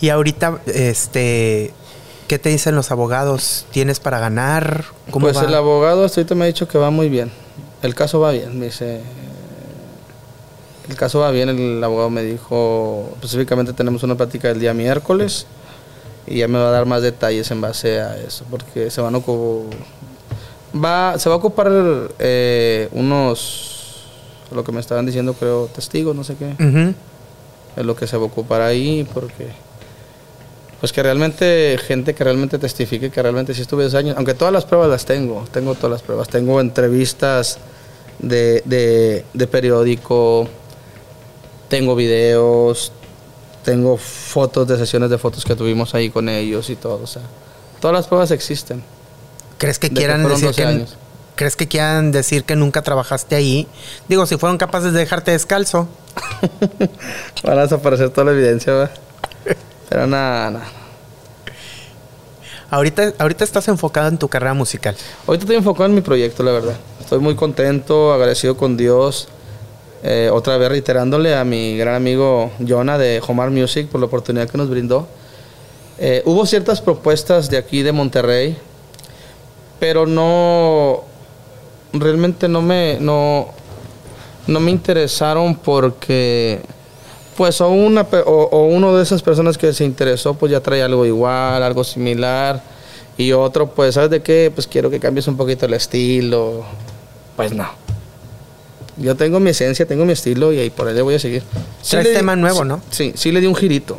Y ahorita, este... ¿Qué te dicen los abogados? ¿Tienes para ganar? ¿Cómo pues va? el abogado hasta ahorita me ha dicho que va muy bien. El caso va bien, me dice. El caso va bien, el abogado me dijo, específicamente tenemos una plática el día miércoles y ya me va a dar más detalles en base a eso, porque se van a va, se va a ocupar eh, unos, lo que me estaban diciendo creo, testigos, no sé qué, Ujú. es lo que se va a ocupar ahí, porque pues que realmente, gente que realmente testifique que realmente sí estuve dos años, aunque todas las pruebas las tengo, tengo todas las pruebas, tengo entrevistas de, de, de periódico, tengo videos, tengo fotos de sesiones de fotos que tuvimos ahí con ellos y todo, o sea, todas las pruebas existen. ¿Crees que que quieran fueron decir 12 que... años. ¿Crees que quieran decir que nunca trabajaste ahí? Digo, si fueron capaces de dejarte descalzo. Van a desaparecer toda la evidencia, ¿verdad? Pero nada, nada. Ahorita, ahorita estás enfocado en tu carrera musical. Ahorita estoy enfocado en mi proyecto, la verdad. Estoy muy contento, agradecido con Dios. Eh, otra vez reiterándole a mi gran amigo Jonah de Homar Music por la oportunidad que nos brindó. Eh, hubo ciertas propuestas de aquí de Monterrey, pero no. Realmente no me. No, no me interesaron porque. Pues o, una, o, o uno de esas personas que se interesó, pues ya trae algo igual, algo similar. Y otro, pues, ¿sabes de qué? Pues quiero que cambies un poquito el estilo. Pues no. Yo tengo mi esencia, tengo mi estilo y ahí por ahí le voy a seguir. Traes le di- tema nuevo, sí, ¿no? Sí, sí le di un girito.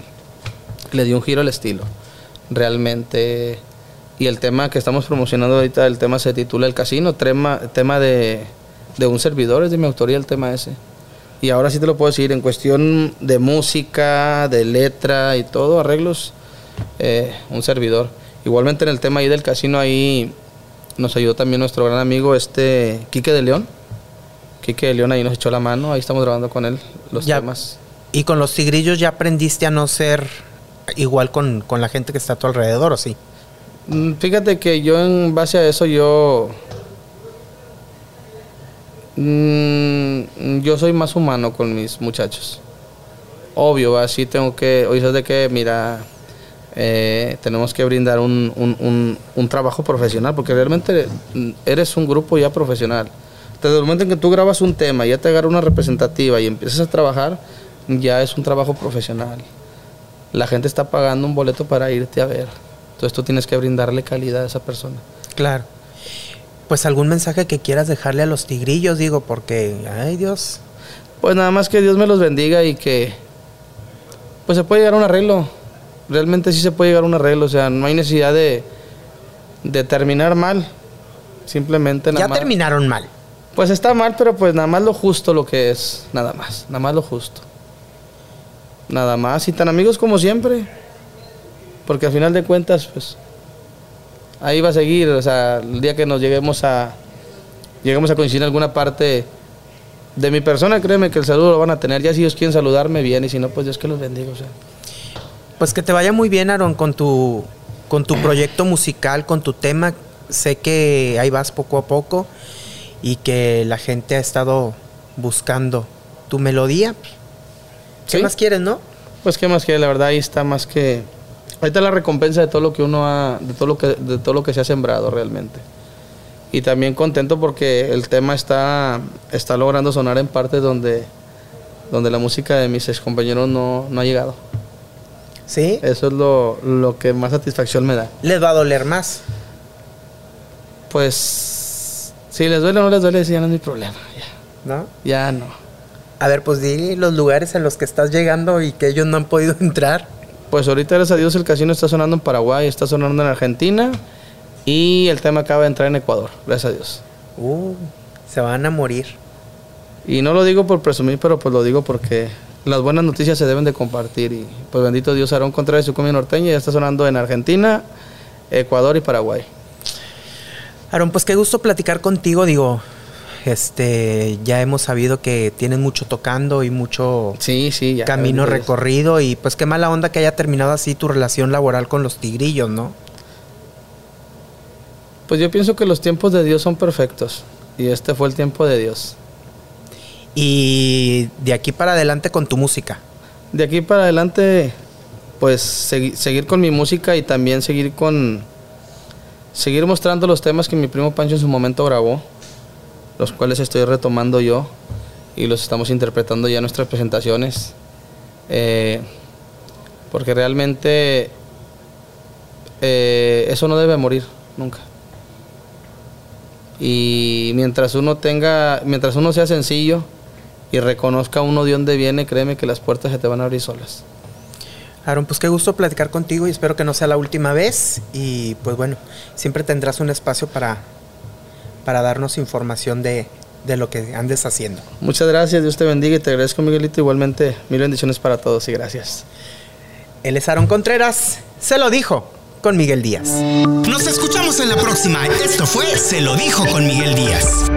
Le di un giro al estilo. Realmente. Y el tema que estamos promocionando ahorita, el tema se titula El Casino, tema, tema de, de un servidor, es de mi autoría el tema ese. Y ahora sí te lo puedo decir, en cuestión de música, de letra y todo, arreglos, eh, un servidor. Igualmente en el tema ahí del casino, ahí nos ayudó también nuestro gran amigo este Quique de León. Quique de León ahí nos echó la mano, ahí estamos grabando con él los Ya. temas. Y con los tigrillos ya aprendiste a no ser igual con, con la gente que está a tu alrededor, ¿o sí? Mm, Fíjate que yo en base a eso yo mm, yo soy más humano con mis muchachos. Obvio, así tengo que, ¿sabes de qué? Mira, eh, tenemos que brindar un- un trabajo profesional, porque realmente mm, eres un grupo ya profesional. Desde el momento en que tú grabas un tema, ya te agarra una representativa y empiezas a trabajar, ya es un trabajo profesional. La gente está pagando un boleto para irte a ver. Entonces tú tienes que brindarle calidad a esa persona. Claro. Pues algún mensaje que quieras dejarle a los tigrillos, digo, porque, ay Dios, Pues nada más que Dios me los bendiga y que pues se puede llegar a un arreglo. Realmente sí se puede llegar a un arreglo, o sea, no hay necesidad de, de terminar mal. Simplemente nada ya más. terminaron mal. Pues está mal, pero pues nada más lo justo lo que es, nada más, nada más lo justo. Nada más y tan amigos como siempre. Porque al final de cuentas, pues ahí va a seguir, o sea, el día que nos lleguemos a lleguemos a coincidir en alguna parte de mi persona, créeme que el saludo lo van a tener. Ya si ellos quieren saludarme bien y si no, pues Dios que los bendiga, o sea. Pues que te vaya muy bien, Aaron, con tu, con tu proyecto musical, con tu tema. Sé que ahí vas poco a poco y que la gente ha estado buscando tu melodía. ¿Qué Sí. más quieres, no? Pues qué más que la verdad ahí está más que ahí está la recompensa de todo lo que uno ha de todo lo que de todo lo que se ha sembrado realmente. Y también contento porque el tema está está logrando sonar en partes donde donde la música de mis ex compañeros no, no ha llegado. Sí. Eso es lo, lo que más satisfacción me da. Les va a doler más. Pues si les duele o no les duele, ya no es mi problema. Ya, ¿No? ya no. A ver, pues di los lugares en los que estás llegando y que ellos no han podido entrar. Pues ahorita, gracias a Dios, el casino está sonando en Paraguay, está sonando en Argentina y el tema acaba de entrar en Ecuador, gracias a Dios. Uh, se van a morir. Y no lo digo por presumir, pero pues lo digo porque las buenas noticias se deben de compartir y pues bendito Dios, Aarón Contreras, su comida norteña, ya está sonando en Argentina, Ecuador y Paraguay. Aaron, pues qué gusto platicar contigo, digo, este, ya hemos sabido que tienes mucho tocando y mucho sí, sí, camino recorrido y pues qué mala onda que haya terminado así tu relación laboral con los tigrillos, ¿no? Pues yo pienso que los tiempos de Dios son perfectos y este fue el tiempo de Dios. Y de aquí para adelante con tu música. De aquí para adelante, pues seguir con mi música y también seguir con seguir mostrando los temas que mi primo Pancho en su momento grabó los cuales estoy retomando yo y los estamos interpretando ya en nuestras presentaciones. Eh, porque realmente eh, eso no debe morir nunca. Y mientras uno tenga, mientras uno sea sencillo y reconozca uno de dónde viene, créeme que las puertas se te van a abrir solas. Aaron, pues qué gusto platicar contigo y espero que no sea la última vez. Y pues bueno, siempre tendrás un espacio para para darnos información de, lo que andes haciendo. Muchas gracias, Dios te bendiga y te agradezco Miguelito. Igualmente, mil bendiciones para todos y gracias. Él es Aaron Contreras, se lo dijo con Miguel Díaz. Nos escuchamos en la próxima. Esto fue Se lo dijo con Miguel Díaz.